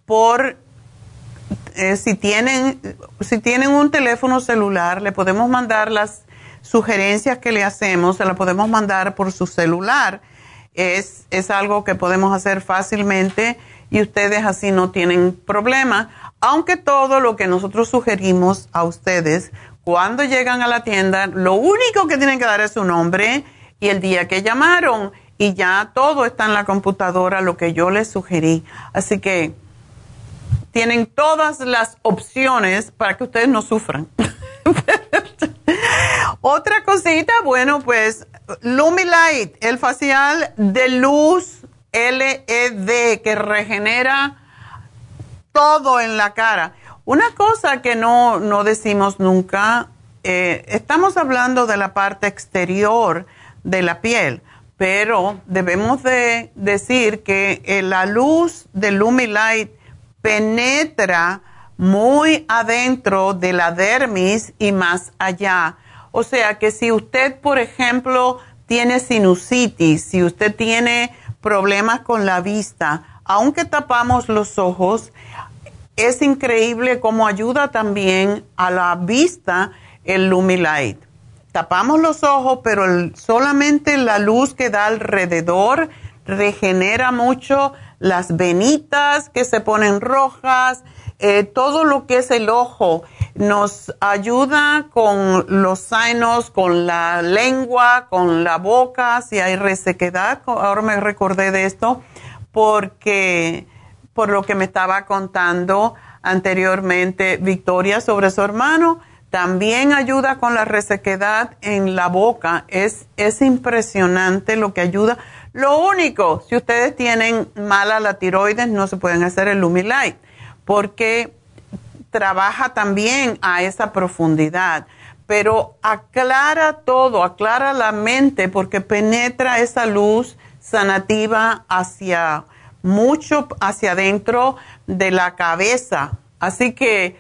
por, eh, si, tienen, si tienen un teléfono celular, le podemos mandar las sugerencias que le hacemos, se las podemos mandar por su celular. Es, es algo que podemos hacer fácilmente y ustedes así no tienen problema, aunque todo lo que nosotros sugerimos a ustedes cuando llegan a la tienda, lo único que tienen que dar es su nombre y el día que llamaron y ya todo está en la computadora, lo que yo les sugerí. Así que tienen todas las opciones para que ustedes no sufran. Otra cosita, bueno, pues Lumilight, el facial de luz LED que regenera todo en la cara. Una cosa que no, no decimos nunca, eh, estamos hablando de la parte exterior de la piel, pero debemos de decir que eh, la luz de Lumilight penetra muy adentro de la dermis y más allá. O sea que si usted, por ejemplo, tiene sinusitis, si usted tiene problemas con la vista, aunque tapamos los ojos, es increíble cómo ayuda también a la vista el Lumilight. Tapamos los ojos, pero solamente la luz que da alrededor regenera mucho las venitas que se ponen rojas, eh, todo lo que es el ojo nos ayuda con los senos, con la lengua, con la boca, si hay resequedad. Ahora me recordé de esto porque por lo que me estaba contando anteriormente Victoria sobre su hermano. También ayuda con la resequedad en la boca. Es, es impresionante lo que ayuda. Lo único, si ustedes tienen mala la tiroides, no se pueden hacer el Lumilight, porque trabaja también a esa profundidad. Pero aclara todo, aclara la mente, porque penetra esa luz sanativa hacia mucho hacia adentro de la cabeza. Así que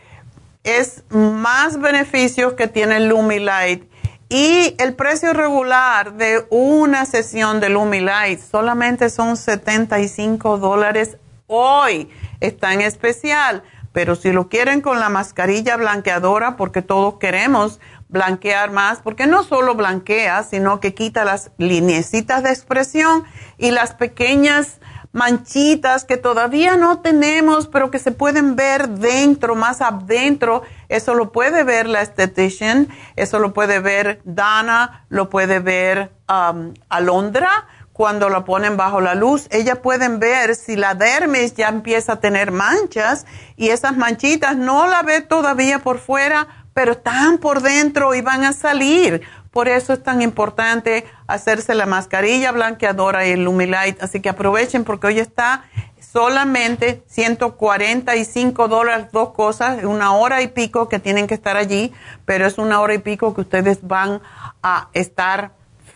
es más beneficios que tiene el Lumilight. Y el precio regular de una sesión de Lumilight solamente son 75 dólares hoy. Está en especial. Pero si lo quieren con la mascarilla blanqueadora, porque todos queremos blanquear más, porque no solo blanquea, sino que quita las lineecitas de expresión y las pequeñas manchitas que todavía no tenemos, pero que se pueden ver dentro, más adentro. Eso lo puede ver la esthetician, eso lo puede ver Dana, lo puede ver um, Alondra cuando la ponen bajo la luz, ellas pueden ver si la dermis ya empieza a tener manchas y esas manchitas no la ve todavía por fuera, pero están por dentro y van a salir. Por eso es tan importante hacerse la mascarilla blanqueadora y el Lumilight. Así que aprovechen porque hoy está solamente 145 dólares, dos cosas, una hora y pico que tienen que estar allí, pero es una hora y pico que ustedes van a estar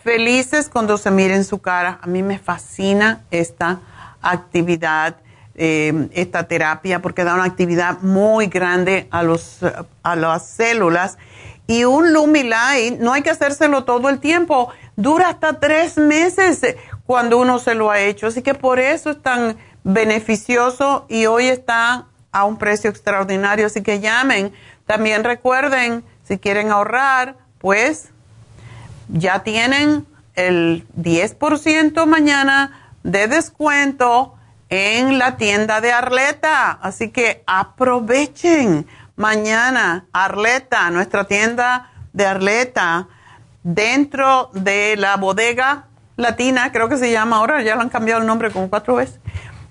felices cuando se miren su cara. A mí me fascina esta actividad, eh, esta terapia, porque da una actividad muy grande a, los, a las células. Y un Lumilight no hay que hacérselo todo el tiempo, dura hasta tres meses cuando uno se lo ha hecho. Así que por eso es tan beneficioso y hoy está a un precio extraordinario. Así que llamen. También recuerden, si quieren ahorrar, pues ya tienen el 10% mañana de descuento en la tienda de Arleta. Así que aprovechen mañana Arleta, nuestra tienda de Arleta, dentro de la bodega latina, creo que se llama ahora, ya le han cambiado el nombre como cuatro veces.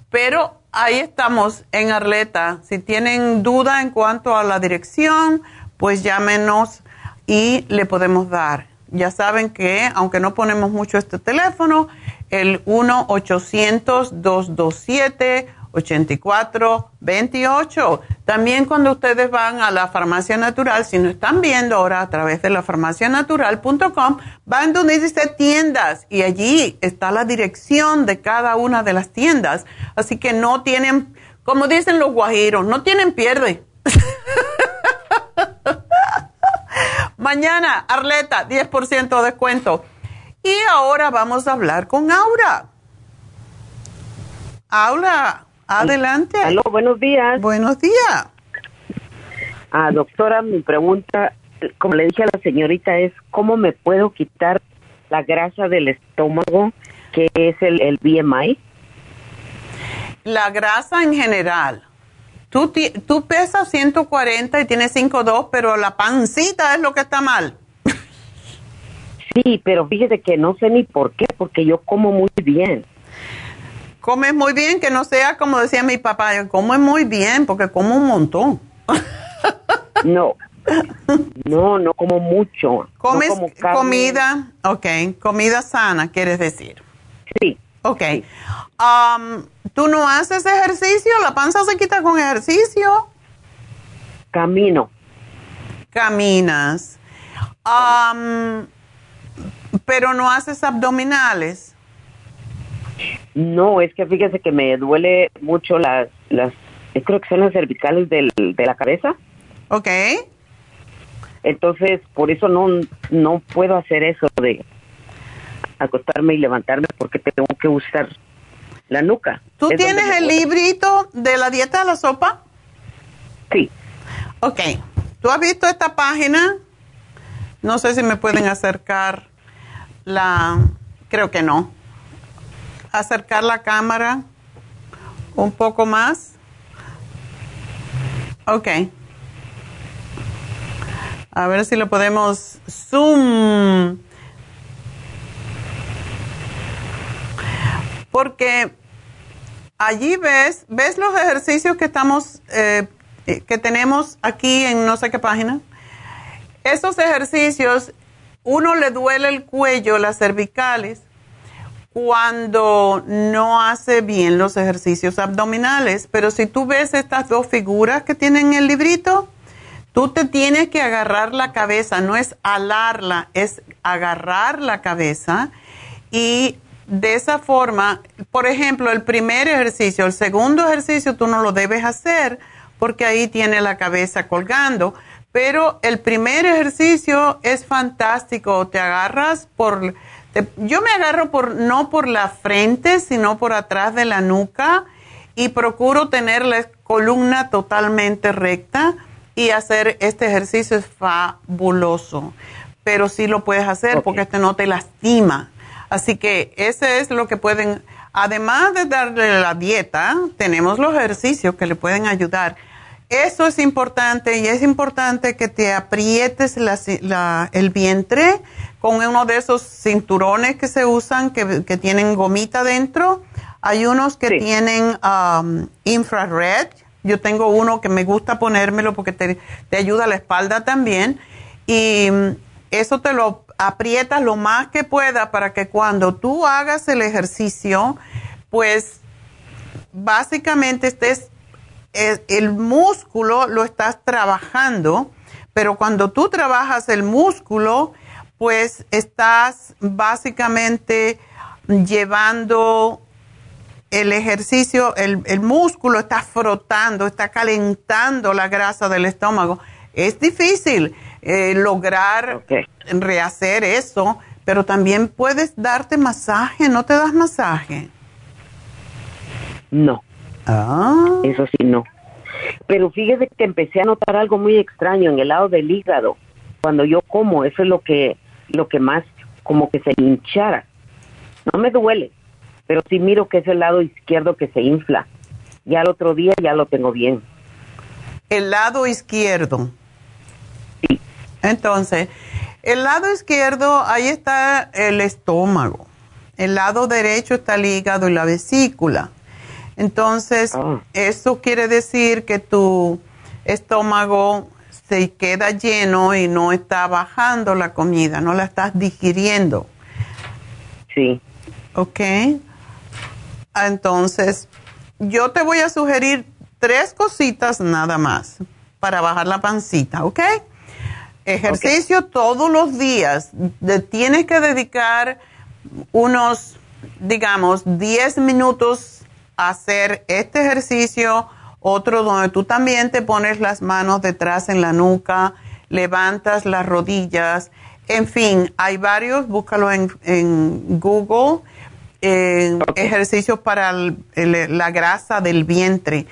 Pero ahí estamos en Arleta. Si tienen duda en cuanto a la dirección, pues llámenos y le podemos dar ya saben que, aunque no ponemos mucho este teléfono, el 1-800-227-8428. También cuando ustedes van a la farmacia natural, si no están viendo ahora a través de la farmacianatural.com, van donde dice tiendas y allí está la dirección de cada una de las tiendas. Así que no tienen, como dicen los guajiros, no tienen pierde. Mañana, Arleta, 10% de descuento. Y ahora vamos a hablar con Aura. Aura, adelante. Aló, buenos días. Buenos días. Ah, doctora, mi pregunta, como le dije a la señorita, es cómo me puedo quitar la grasa del estómago, que es el, el BMI. La grasa en general. Tú, tú pesas 140 y tienes 5'2, pero la pancita es lo que está mal. Sí, pero fíjese que no sé ni por qué, porque yo como muy bien. Comes muy bien, que no sea como decía mi papá, yo como muy bien, porque como un montón. no, no, no como mucho. ¿Comes comida? Ok, comida sana, quieres decir. Sí. Ok. Um, ¿Tú no haces ejercicio? ¿La panza se quita con ejercicio? Camino. Caminas. pero no haces abdominales. No, es que fíjese que me duele mucho las, las creo que son las cervicales del, de la cabeza. Ok. Entonces, por eso no, no puedo hacer eso de acostarme y levantarme porque tengo que usar la nuca. ¿Tú tienes el librito de la dieta de la sopa? Sí. Ok. ¿Tú has visto esta página? No sé si me pueden acercar la... Creo que no. Acercar la cámara un poco más. Ok. A ver si lo podemos zoom. Porque allí ves, ves los ejercicios que estamos, eh, eh, que tenemos aquí en no sé qué página. Esos ejercicios, uno le duele el cuello, las cervicales, cuando no hace bien los ejercicios abdominales. Pero si tú ves estas dos figuras que tienen en el librito, tú te tienes que agarrar la cabeza, no es alarla, es agarrar la cabeza y de esa forma, por ejemplo, el primer ejercicio, el segundo ejercicio tú no lo debes hacer porque ahí tiene la cabeza colgando, pero el primer ejercicio es fantástico, te agarras por, yo me agarro por, no por la frente, sino por atrás de la nuca y procuro tener la columna totalmente recta y hacer este ejercicio es fabuloso. Pero sí lo puedes hacer porque este no te lastima. Así que ese es lo que pueden, además de darle la dieta, tenemos los ejercicios que le pueden ayudar. Eso es importante y es importante que te aprietes el vientre con uno de esos cinturones que se usan que, tienen gomita dentro. Hay unos que tienen um, infrared. Yo tengo uno que me gusta ponérmelo porque te, te ayuda a la espalda también. Y mm, eso te lo aprietas lo más que pueda para que cuando tú hagas el ejercicio, pues básicamente estés el músculo lo estás trabajando, pero cuando tú trabajas el músculo, pues estás básicamente llevando el ejercicio, el, músculo está frotando, está calentando la grasa del estómago. Es difícil eh, lograr rehacer eso, pero también puedes darte masaje, ¿no te das masaje? No. Ah. Eso sí, no. Pero fíjese que empecé a notar algo muy extraño en el lado del hígado. Cuando yo como, eso es lo que, lo que más como que se hinchara. No me duele, pero sí miro que es el lado izquierdo que se infla. Ya el otro día ya lo tengo bien. El lado izquierdo. Entonces, el lado izquierdo, ahí está el estómago. El lado derecho está el hígado y la vesícula. Entonces, ah. eso quiere decir que tu estómago se queda lleno y no está bajando la comida, no la estás digiriendo. Sí. Ok. Entonces, yo te voy a sugerir tres cositas nada más para bajar la pancita, ¿ok? Ejercicio todos los días. tienes que dedicar unos, digamos, 10 minutos hacer este ejercicio, otro donde tú también te pones las manos detrás en la nuca, levantas las rodillas, en fin, hay varios, búscalo en, Google, ejercicios para la grasa del vientre.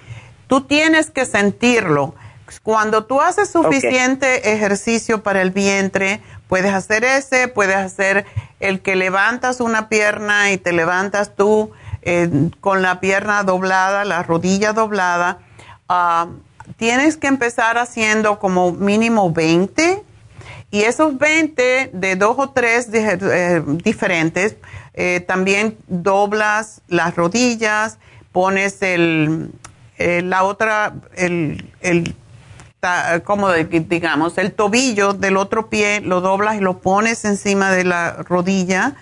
Tú tienes que sentirlo. Cuando tú haces suficiente ejercicio para el vientre, puedes hacer ese, puedes hacer el que levantas una pierna y te levantas tú con la pierna doblada, la rodilla doblada, ah, tienes que empezar haciendo como mínimo 20 y esos 20 de dos o tres eh, diferentes, eh, también doblas las rodillas, pones el, eh, la otra, el, el como digamos, el tobillo del otro pie, lo doblas y lo pones encima de la rodilla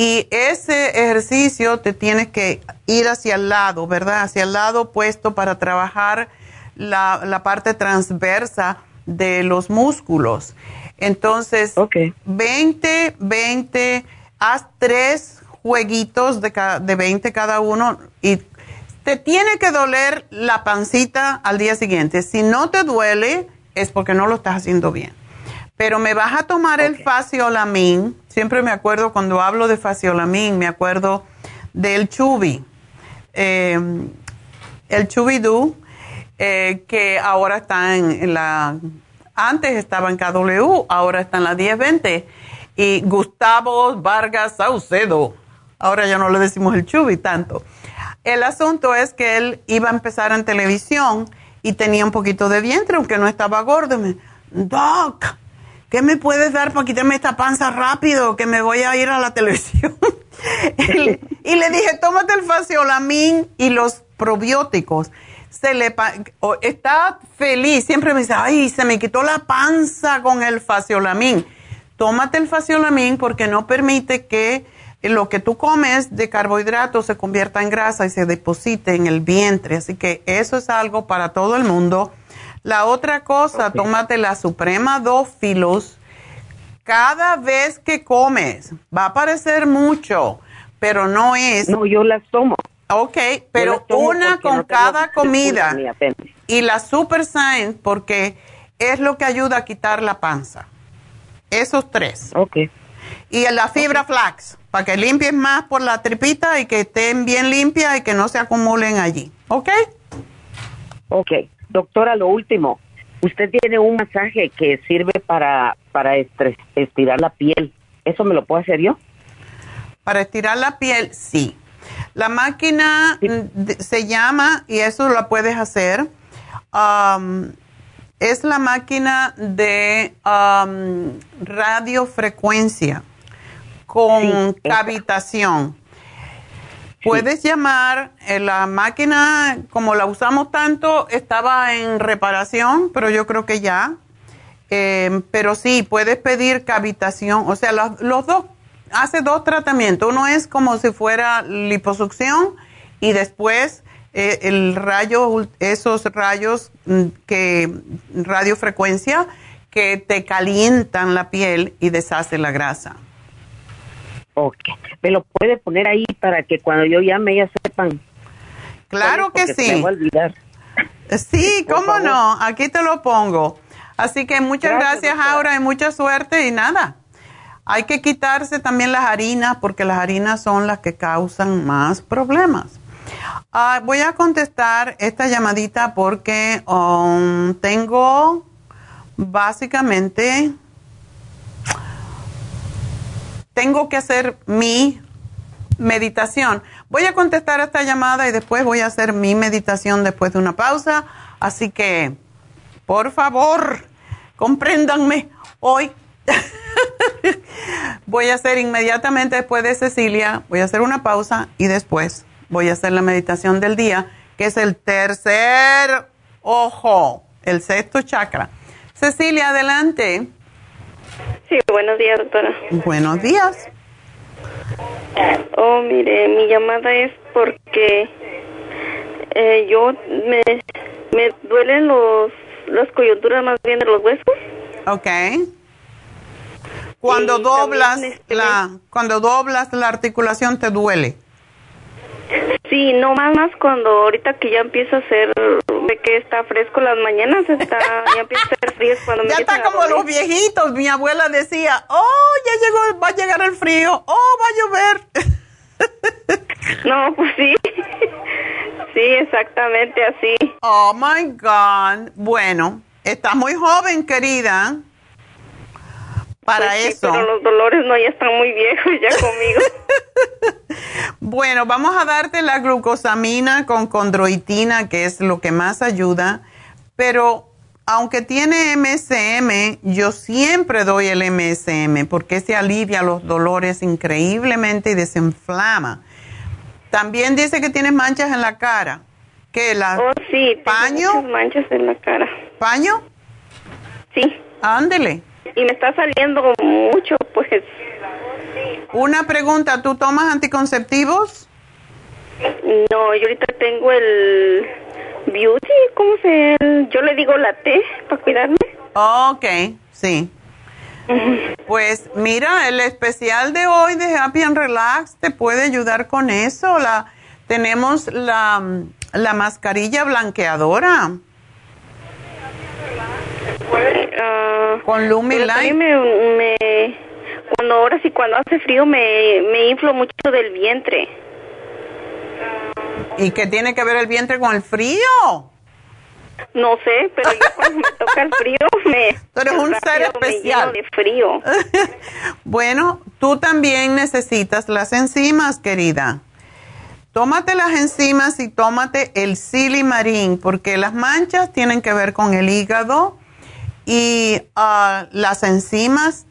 y ese ejercicio te tienes que ir hacia el lado, ¿verdad? Hacia el lado opuesto para trabajar la, parte transversa de los músculos. Entonces, 20, 20, haz tres jueguitos de, de 20 cada uno y te tiene que doler la pancita al día siguiente. Si no te duele, es porque no lo estás haciendo bien. Pero me vas a tomar el faciolamin Siempre me acuerdo cuando hablo de faciolamin, me acuerdo del chubi, em, el chubidú, eh, que ahora está en, la, antes estaba en KW, ahora está en la 1020, y Gustavo Vargas Saucedo, ahora ya no le decimos el chubi tanto. El asunto es que él iba a empezar en televisión y tenía un poquito de vientre, aunque no estaba gordo. Me, Doc, ¿qué me puedes dar para quitarme esta panza rápido? Que me voy a ir a la televisión. y le dije, tómate el faciolamin y los probióticos. Se le está feliz, siempre me dice, ay, se me quitó la panza con el faciolamin. Tómate el faciolamin porque no permite que lo que tú comes de carbohidratos se convierta en grasa y se deposite en el vientre. Así que eso es algo para todo el mundo la otra cosa, tómate la Suprema Dófilos cada vez que comes. Va a parecer mucho, pero no es. No, yo las tomo. Ok, pero una con cada comida. Y la Super Science porque es lo que ayuda a quitar la panza. Esos tres. Ok. Y la fibra flax, para que limpies más por la tripita y que estén bien limpias y que no se acumulen allí. ¿Ok? Ok, doctora, lo último. Usted tiene un masaje que sirve para, para estirar la piel. ¿Eso me lo puedo hacer yo? Para estirar la piel, sí. La máquina mm, se llama, y eso la puedes hacer, am, es la máquina de am, radiofrecuencia con cavitación. Puedes llamar, eh, la máquina, como la usamos tanto, estaba en reparación, pero yo creo que ya. Eh, pero sí, puedes pedir cavitación, o sea, los, los dos, hace dos tratamientos. Uno es como si fuera liposucción y después eh, el rayo, esos rayos mm, que, radiofrecuencia, que te calientan la piel y deshacen la grasa. Ok. ¿Me lo puede poner ahí para que cuando yo llame ya sepan? Claro que sí. Me va a olvidar. Sí, Por cómo favor. no, aquí te lo pongo. Así que muchas Gracias, gracias. Aura, y mucha suerte y nada. Hay que quitarse también las harinas porque las harinas son las que causan más problemas. Ah, voy a contestar esta llamadita porque um, tengo básicamente, tengo que hacer mi meditación. Voy a contestar esta llamada y después voy a hacer mi meditación después de una pausa. Así que, por favor, compréndanme hoy. voy a hacer inmediatamente después de Cecilia, voy a hacer una pausa y después voy a hacer la meditación del día, que es el tercer ojo, el sexto chakra. Cecilia, adelante. Sí, buenos días, doctora. Buenos días. Oh, mire, mi llamada es porque eh, yo me, me duelen los las coyunturas más bien de los huesos. Ok. Cuando Y doblas también, este, la cuando doblas la articulación te duele. Sí, no más más cuando ahorita que ya empieza a ser, ve que está fresco las mañanas, está ya empieza a ser frío cuando me Ya está como los viejitos. Mi abuela decía, "Oh, ya llegó, va a llegar el frío. Oh, va a llover." No, pues sí. Sí, exactamente así. Oh my God. Bueno, estás muy joven, querida. Para Pues sí, eso. pero los dolores no ya están muy viejos ya conmigo. Bueno, vamos a darte la glucosamina con condroitina, que es lo que más ayuda, pero aunque tiene MSM, yo siempre doy el MSM porque se alivia los dolores increíblemente y desinflama. También dice que tienes manchas en la cara. ¿Qué? La Oh, sí, tengo ¿Paño? muchas manchas en la cara. ¿Paño? Sí. Ándele. Y me está saliendo mucho, pues. Una pregunta, ¿tú tomas anticonceptivos? No, yo ahorita tengo el beauty, ¿cómo se? el- yo le digo la T para cuidarme. Ok, sí. Pues mira, el especial de hoy de Happy and Relax te puede ayudar con eso. La, tenemos la, la mascarilla blanqueadora Ah, con Lumi Light. también me, me- cuando ahora sí, cuando hace frío me, me inflo mucho del vientre. ¿Y qué tiene que ver el vientre con el frío? No sé, pero yo cuando me toca el frío me... Tú eres un ser especial. de frío. Bueno, tú también necesitas las enzimas, querida. Tómate las enzimas y tómate el silimarín, porque las manchas tienen que ver con el hígado y ah, las enzimas,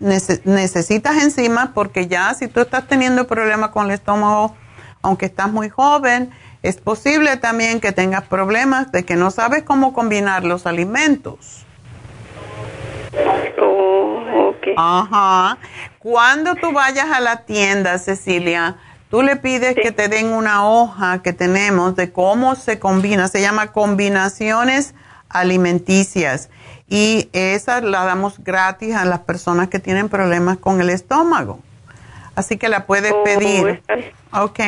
nece- necesitas enzimas porque ya si tú estás teniendo problemas con el estómago, aunque estás muy joven, es posible también que tengas problemas de que no sabes cómo combinar los alimentos. Oh, Ajá. Cuando tú vayas a la tienda, Cecilia, tú le pides que te den una hoja que tenemos de cómo se combina. Se llama combinaciones alimenticias. Y esa la damos gratis a las personas que tienen problemas con el estómago. Así que la puedes Oh, pedir. ¿Ok?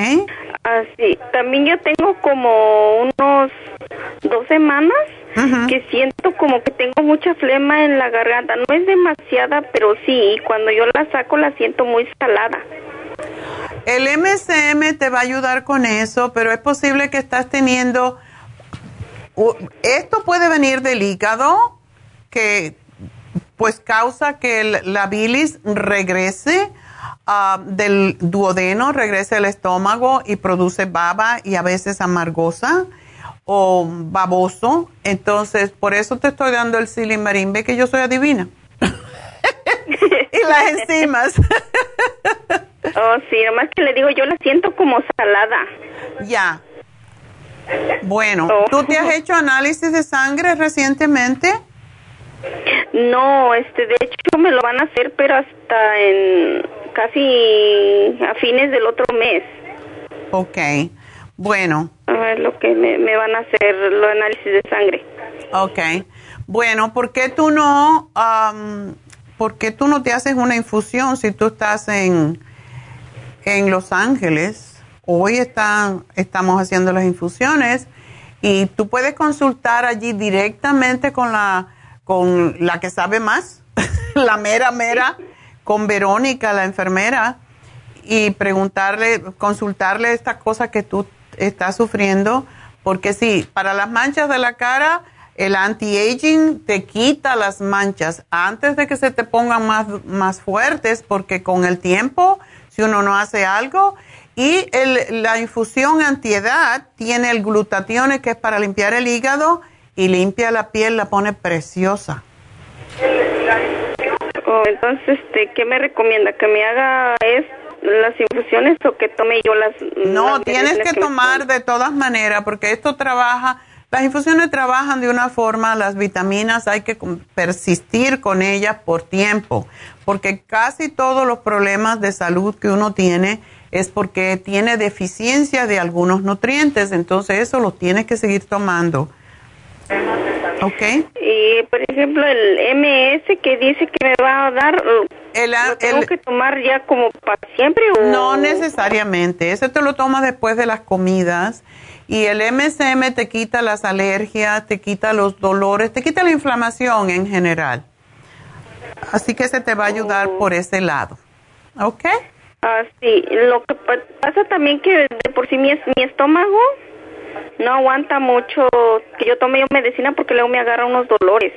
Así, también yo tengo como unos dos semanas que siento como que tengo mucha flema en la garganta. No es demasiada, pero sí, y cuando yo la saco la siento muy salada. El MSM te va a ayudar con eso, pero es posible que estás teniendo esto puede venir del hígado, que pues causa que la bilis regrese ah, del duodeno, regrese al estómago y produce baba y a veces amargosa o baboso. Entonces, por eso te estoy dando el silimarín. Ve que yo soy adivina. y las enzimas. oh, sí, nomás que le digo, yo la siento como salada. Ya. Bueno, ¿tú te has hecho análisis de sangre recientemente? No, este, de hecho me lo van a hacer, pero hasta en casi a fines del otro mes. Ok, bueno. A ver lo que me, van a hacer, los análisis de sangre. Ok, bueno, ¿por qué tú no, um, por qué tú no te haces una infusión si tú estás en, en Los Ángeles? Hoy están, estamos haciendo las infusiones y tú puedes consultar allí directamente con la con la que sabe más, la mera mera, con Verónica, la enfermera, y preguntarle, consultarle estas cosas que tú estás sufriendo, porque sí, para las manchas de la cara, el anti-aging te quita las manchas antes de que se te pongan más, más fuertes, porque con el tiempo, si uno no hace algo, y el, la infusión antiedad tiene el glutatión que es para limpiar el hígado, y limpia la piel, la pone preciosa. Oh, entonces, este, ¿qué me recomienda? ¿Que me haga es las infusiones o que tome yo las... No, tienes que, tomar de todas maneras porque esto trabaja, las infusiones trabajan de una forma, las vitaminas hay que persistir con ellas por tiempo, porque casi todos los problemas de salud que uno tiene es porque tiene deficiencia de algunos nutrientes, entonces eso lo tienes que seguir tomando. Ok. Y por ejemplo, el MS que dice que me va a dar, el, ¿lo tengo que tomar ya como para siempre? O? No necesariamente. Ese te lo tomas después de las comidas. Y el MSM te quita las alergias, te quita los dolores, te quita la inflamación en general. Así que se te va a ayudar por ese lado. ¿Ok? Ah, sí. Lo que pasa también que de por sí mi, mi estómago no aguanta mucho que yo tome yo medicina porque luego me agarra unos dolores.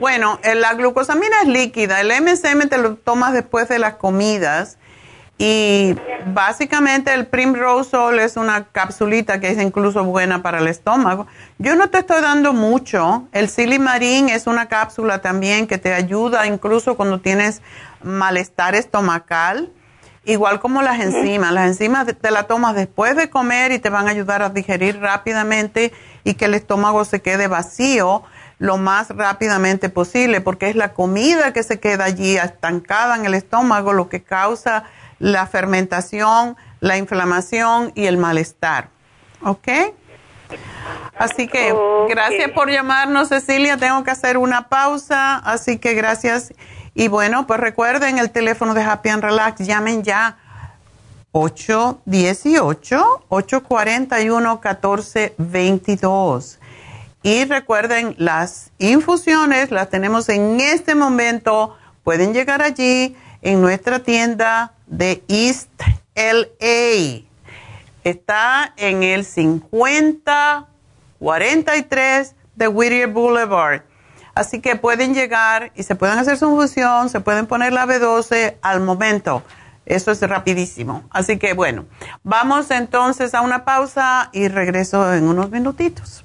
Bueno, la glucosamina es líquida, el MSM te lo tomas después de las comidas y básicamente el Primrose es una capsulita que es incluso buena para el estómago. Yo no te estoy dando mucho, el Silimarín es una cápsula también que te ayuda incluso cuando tienes malestar estomacal Igual como las enzimas, las enzimas te las tomas después de comer y te van a ayudar a digerir rápidamente y que el estómago se quede vacío lo más rápidamente posible, porque es la comida que se queda allí estancada en el estómago lo que causa la fermentación, la inflamación y el malestar. ¿Ok? Así que gracias por llamarnos, Cecilia. Tengo que hacer una pausa, así que gracias y bueno, pues recuerden el teléfono de Happy and Relax, llamen ya 818-841-1422. Y recuerden, las infusiones las tenemos en este momento. Pueden llegar allí en nuestra tienda de East LA. Está en el 5043 de Whittier Boulevard Así que pueden llegar y se pueden hacer su infusión, se pueden poner la B12 al momento. Eso es rapidísimo. Así que bueno, vamos entonces a una pausa y regreso en unos minutitos.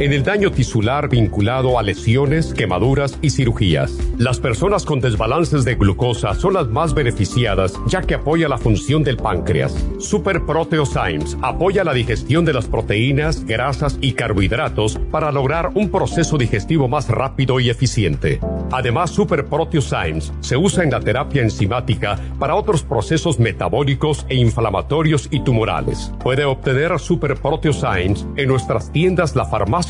en el daño tisular vinculado a lesiones, quemaduras y cirugías. Las personas con desbalances de glucosa son las más beneficiadas ya que apoya la función del páncreas. Super Proteosymes apoya la digestión de las proteínas, grasas y carbohidratos para lograr un proceso digestivo más rápido y eficiente. Además, Super Proteosymes se usa en la terapia enzimática para otros procesos metabólicos e inflamatorios y tumorales. Puede obtener Super Proteosymes en nuestras tiendas La Farmacia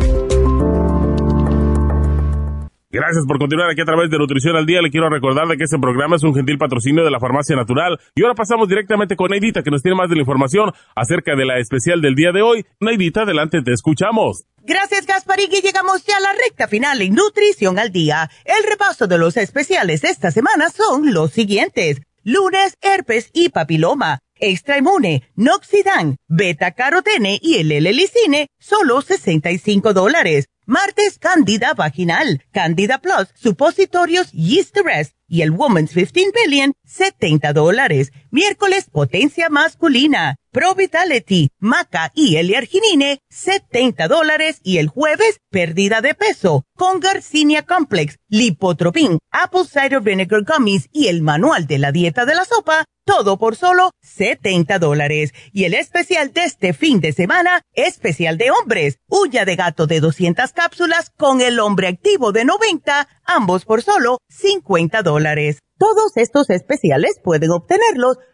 Gracias por continuar aquí a través de Nutrición al Día. Le quiero recordar de que este programa es un gentil patrocinio de la Farmacia Natural. Y ahora pasamos directamente con Neidita, que nos tiene más de la información acerca de la especial del día de hoy. Neidita, adelante, te escuchamos. Gracias, Gasparín, y llegamos ya a la recta final en Nutrición al Día. El repaso de los especiales de esta semana son los siguientes. Lunes, herpes y papiloma. Extra inmune, Noxidan, beta carotene y el L-Licine, solo 65 dólares. Martes, Candida Vaginal, Candida Plus, Supositorios Yeast Rest y el Woman's 15 Billion, 70 dólares. Miércoles, Potencia Masculina, Pro Vitality, Maca y L-Arginine, 70 dólares. Y el jueves, Pérdida de Peso, con Garcinia Complex, Lipotropin, Apple Cider Vinegar Gummies y el Manual de la Dieta de la Sopa, todo por solo 70 dólares. Y el especial de este fin de semana, especial de hombres, huya de gato de 200 cápsulas con el hombre activo de 90, ambos por solo 50 dólares. Todos estos especiales pueden obtenerlos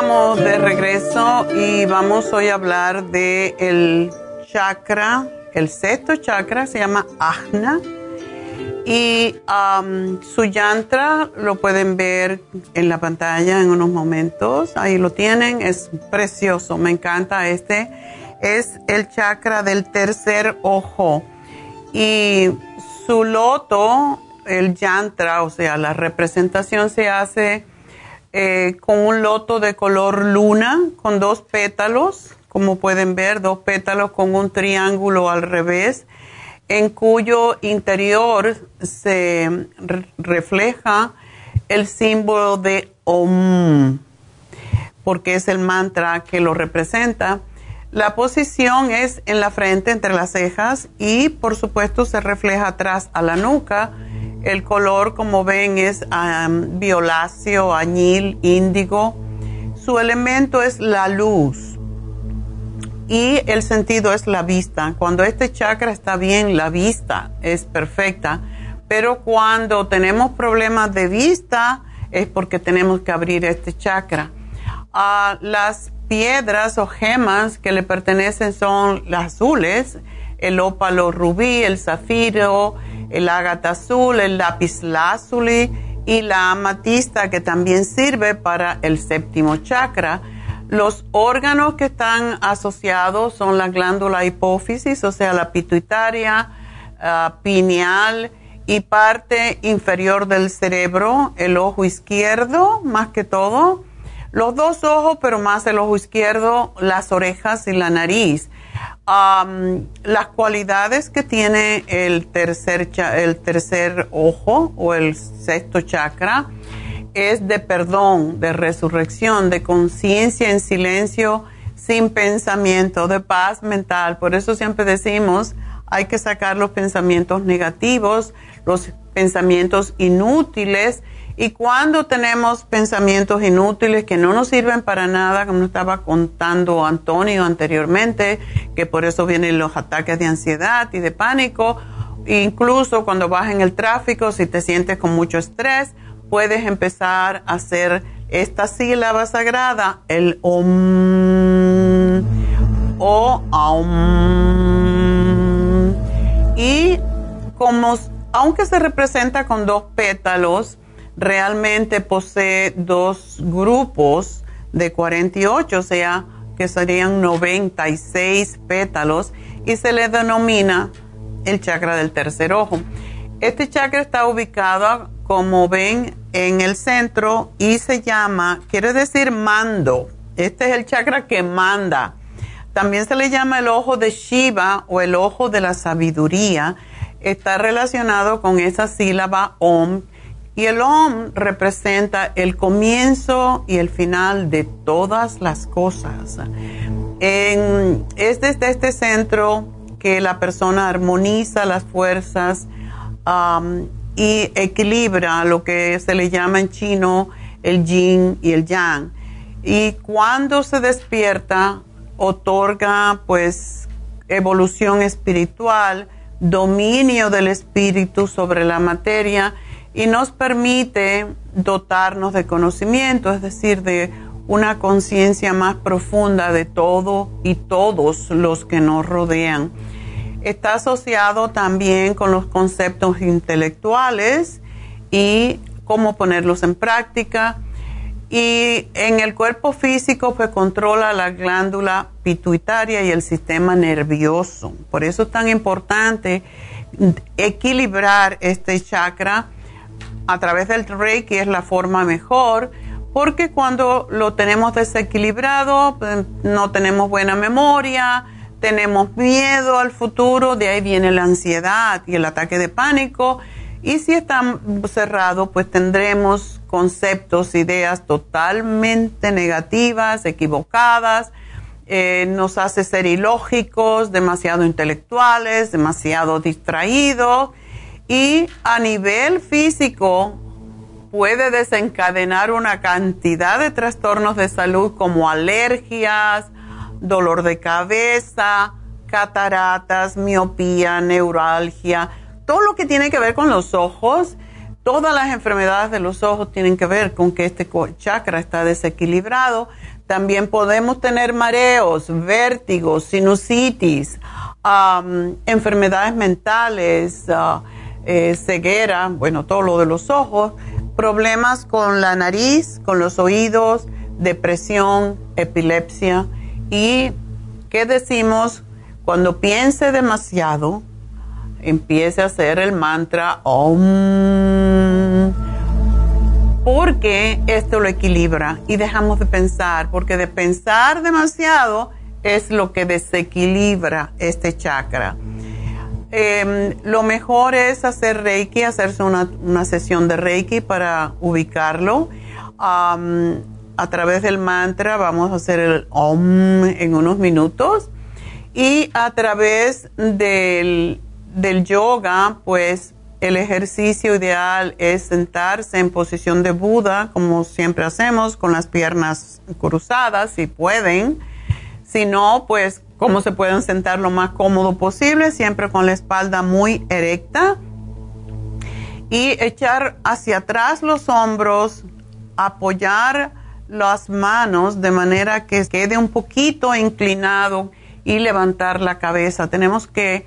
Estamos de regreso y vamos hoy a hablar de el chakra, el sexto chakra se llama Ajna. Y um, su yantra lo pueden ver en la pantalla en unos momentos, ahí lo tienen, es precioso, me encanta este, es el chakra del tercer ojo. Y su loto, el yantra, o sea, la representación se hace eh, con un loto de color luna, con dos pétalos, como pueden ver, dos pétalos con un triángulo al revés, en cuyo interior se refleja el símbolo de Om, porque es el mantra que lo representa. La posición es en la frente, entre las cejas, y por supuesto se refleja atrás a la nuca el color, como ven, es violáceo, añil, índigo. Su elemento es la luz y el sentido es la vista. Cuando este chakra está bien, la vista es perfecta, pero cuando tenemos problemas de vista es porque tenemos que abrir este chakra. Ah, las piedras o gemas que le pertenecen son las azules, el ópalo rubí, el zafiro, el ágata azul, el lápiz lazuli y la amatista que también sirve para el séptimo chakra. Los órganos que están asociados son la glándula hipófisis, o sea, la pituitaria, ah, pineal y parte inferior del cerebro, el ojo izquierdo más que todo, los dos ojos, pero más el ojo izquierdo, las orejas y la nariz. Las cualidades que tiene el tercer, el tercer ojo o el sexto chakra es de perdón, de resurrección, de conciencia en silencio, sin pensamiento, de paz mental. Por eso siempre decimos, hay que sacar los pensamientos negativos, los pensamientos inútiles. Y cuando tenemos pensamientos inútiles que no nos sirven para nada, como estaba contando Antonio anteriormente, que por eso vienen los ataques de ansiedad y de pánico, incluso cuando vas en el tráfico, si te sientes con mucho estrés, puedes empezar a hacer esta sílaba sagrada, el om o om. Y como aunque se representa con dos pétalos, realmente posee dos grupos de 48, o sea, que serían 96 pétalos y se le denomina el chakra del tercer ojo. Este chakra está ubicado, como ven, en el centro y se llama, quiere decir mando. Este es el chakra que manda. También se le llama el ojo de Shiva o el ojo de la sabiduría está relacionado con esa sílaba OM y el OM representa el comienzo y el final de todas las cosas. es desde este centro que la persona armoniza las fuerzas y equilibra lo que se le llama en chino el yin y el yang. Y cuando se despierta, otorga pues evolución espiritual, dominio del espíritu sobre la materia y nos permite dotarnos de conocimiento, es decir, de una conciencia más profunda de todo y todos los que nos rodean. Está asociado también con los conceptos intelectuales y cómo ponerlos en práctica y en el cuerpo físico pues controla la glándula pituitaria y el sistema nervioso. Por eso es tan importante equilibrar este chakra a través del Reiki es la forma mejor, porque cuando lo tenemos desequilibrado, pues, no tenemos buena memoria, tenemos miedo al futuro, de ahí viene la ansiedad y el ataque de pánico. Y si está cerrado, pues tendremos conceptos, ideas totalmente negativas, equivocadas, eh, nos hace ser ilógicos, demasiado intelectuales, demasiado distraídos y a nivel físico puede desencadenar una cantidad de trastornos de salud como alergias, dolor de cabeza, cataratas, miopía, neuralgia, todo lo que tiene que ver con los ojos Todas las enfermedades de los ojos tienen que ver con que este chakra está desequilibrado. También podemos tener mareos, vértigos, sinusitis, enfermedades mentales, uh, eh, ceguera, bueno, todo lo de los ojos, problemas con la nariz, con los oídos, depresión, epilepsia. ¿Y qué decimos? Cuando piense demasiado, empiece a hacer el mantra OM. Porque esto lo equilibra y dejamos de pensar, porque de pensar demasiado es lo que desequilibra este chakra. Em, lo mejor es hacer Reiki, hacerse una, sesión de Reiki para ubicarlo. a través del mantra vamos a hacer el OM en unos minutos y a través del del yoga, pues el ejercicio ideal es sentarse en posición de Buda, como siempre hacemos, con las piernas cruzadas, si pueden. Si no, pues como se pueden sentar lo más cómodo posible, siempre con la espalda muy erecta. Y echar hacia atrás los hombros, apoyar las manos de manera que quede un poquito inclinado y levantar la cabeza. Tenemos que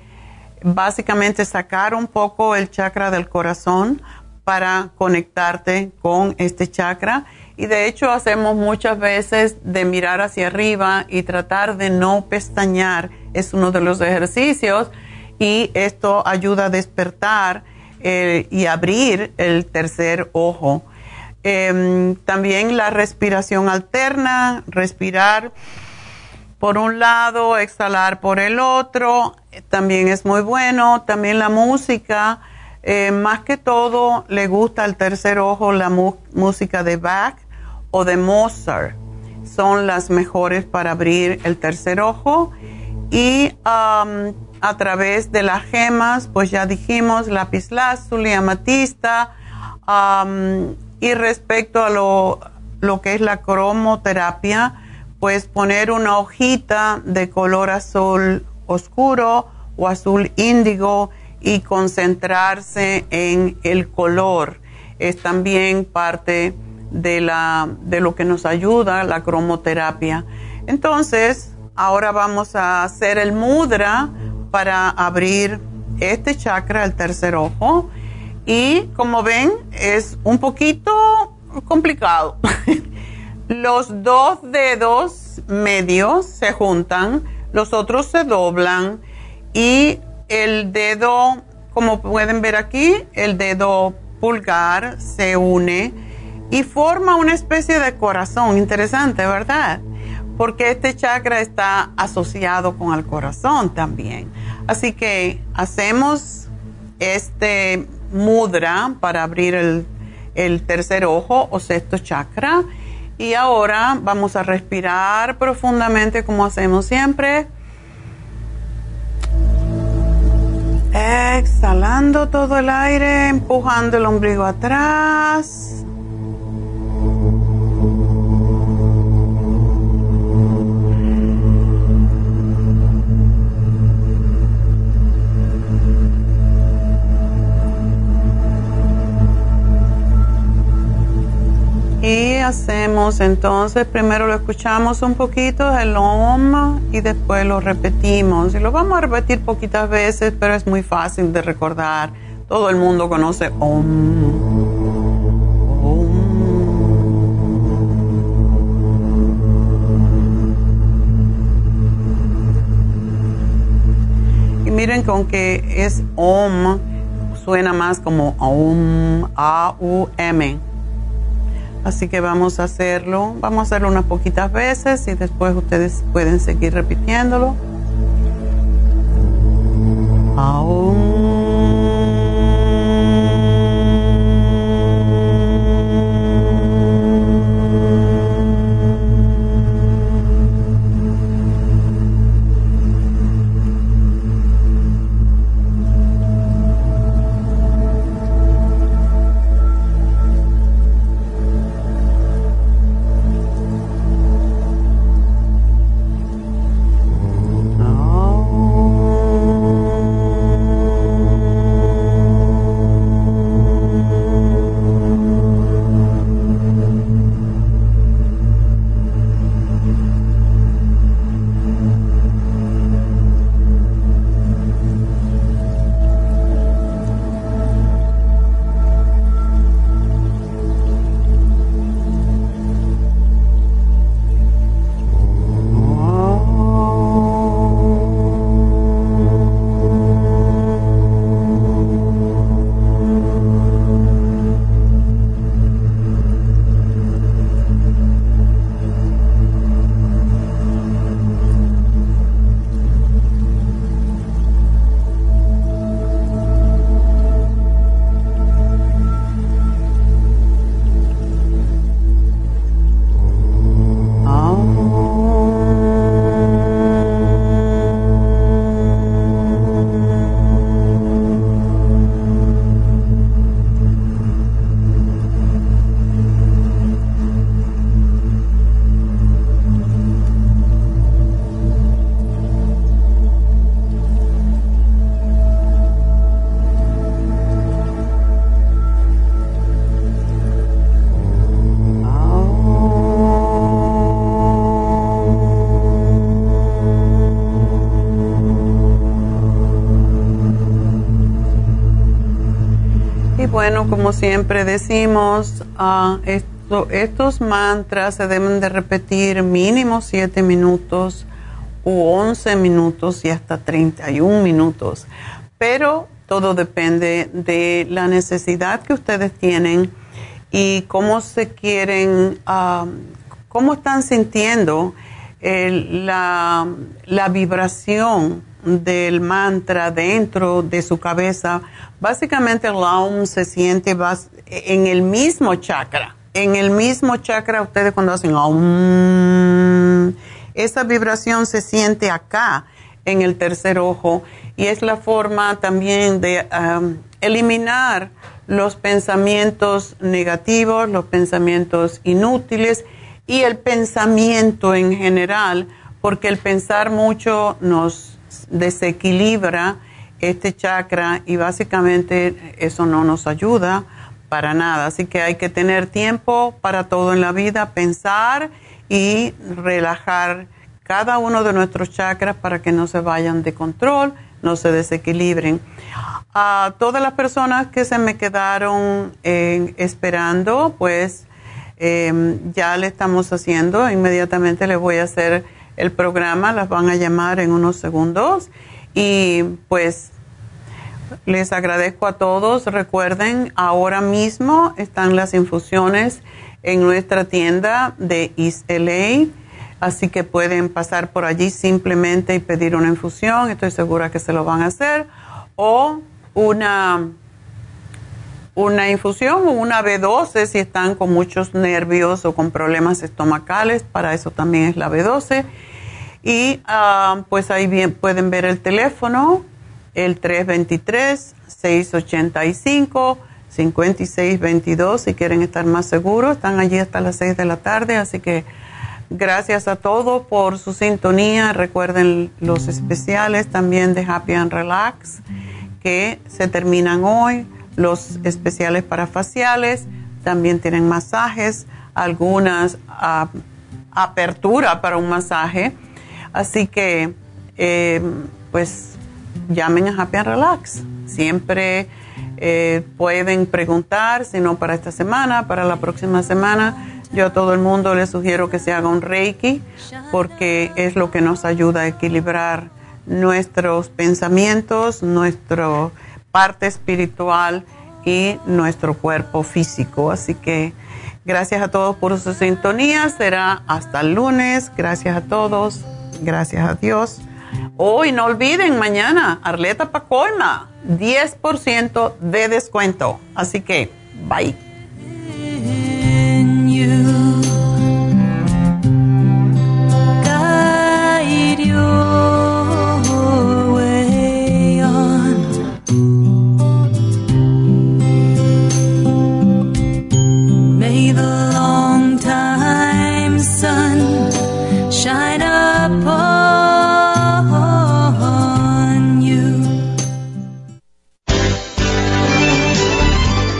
básicamente sacar un poco el chakra del corazón para conectarte con este chakra. Y de hecho hacemos muchas veces de mirar hacia arriba y tratar de no pestañear. Es uno de los ejercicios y esto ayuda a despertar eh, y abrir el tercer ojo. Em, también la respiración alterna, respirar por un lado, exhalar por el otro, también es muy bueno. También la música, eh, más que todo le gusta al tercer ojo la música de Bach o de Mozart. Son las mejores para abrir el tercer ojo. Y a través de las gemas, pues ya dijimos, lapislázuli, amatista. y respecto a lo, lo que es la cromoterapia, pues poner una hojita de color azul oscuro o azul índigo y concentrarse en el color. Es también parte de, la, de lo que nos ayuda la cromoterapia. Entonces, ahora vamos a hacer el mudra para abrir este chakra, el tercer ojo. Y como ven, es un poquito complicado. Los dos dedos medios se juntan, los otros se doblan y el dedo, como pueden ver aquí, el dedo pulgar se une y forma una especie de corazón. Interesante, ¿verdad? Porque este chakra está asociado con el corazón también. Así que hacemos este mudra para abrir el, tercer ojo o sexto chakra. Y ahora vamos a respirar profundamente como hacemos siempre. Exhalando todo el aire, empujando el ombligo atrás. Y hacemos entonces, primero lo escuchamos un poquito, el OM, y después lo repetimos. Y lo vamos a repetir poquitas veces, pero es muy fácil de recordar. Todo el mundo conoce OM. Y miren que aunque es OM, suena más como OM, A-U-M Así que vamos a hacerlo, vamos a hacerlo unas poquitas veces y después ustedes pueden seguir repitiéndolo. como siempre decimos, uh, estos mantras se deben de repetir mínimo 7 minutos u 11 minutos y hasta 31 minutos. Pero todo depende de la necesidad que ustedes tienen y cómo se quieren, ah, cómo están sintiendo la, la vibración del mantra dentro de su cabeza. Básicamente el Aum se siente en el mismo chakra. En el mismo chakra ustedes cuando hacen Aum, esa vibración se siente acá en el tercer ojo y es la forma también de um, eliminar los pensamientos negativos, los pensamientos inútiles y el pensamiento en general, porque el pensar mucho nos desequilibra este chakra y básicamente eso no nos ayuda para nada. Así que hay que tener tiempo para todo en la vida, pensar y relajar cada uno de nuestros chakras para que no se vayan de control, no se desequilibren. A todas las personas que se me quedaron eh, esperando, pues em, ya le estamos haciendo, inmediatamente les voy a hacer el programa, las van a llamar en unos segundos y pues les agradezco a todos. Recuerden, ahora mismo están las infusiones en nuestra tienda de East LA Así que pueden pasar por allí simplemente y pedir una infusión, estoy segura que se lo van a hacer, o una, una infusión o una B12 si están con muchos nervios o con problemas estomacales, para eso también es la B12. Y ah, pues ahí bien, pueden ver el teléfono, el 323-685-5622, si quieren estar más seguros, están allí hasta las 6 de la tarde, así que Gracias a todos por su sintonía. Recuerden los especiales también de Happy and Relax que se terminan hoy. Los especiales para faciales también tienen masajes, algunas uh, apertura para un masaje. Así que, eh, pues, llamen a Happy Relax. Siempre eh, pueden preguntar, si no para esta semana, para la próxima semana yo a todo el mundo le sugiero que se haga un reiki porque es lo que nos ayuda a equilibrar nuestros pensamientos, nuestra parte espiritual y nuestro cuerpo físico. Así que gracias a todos por su sintonía. Será hasta el lunes. Gracias a todos. Gracias a Dios. Hoy no olviden, mañana, Arleta Pacolma, 10% de descuento. Así que, bye.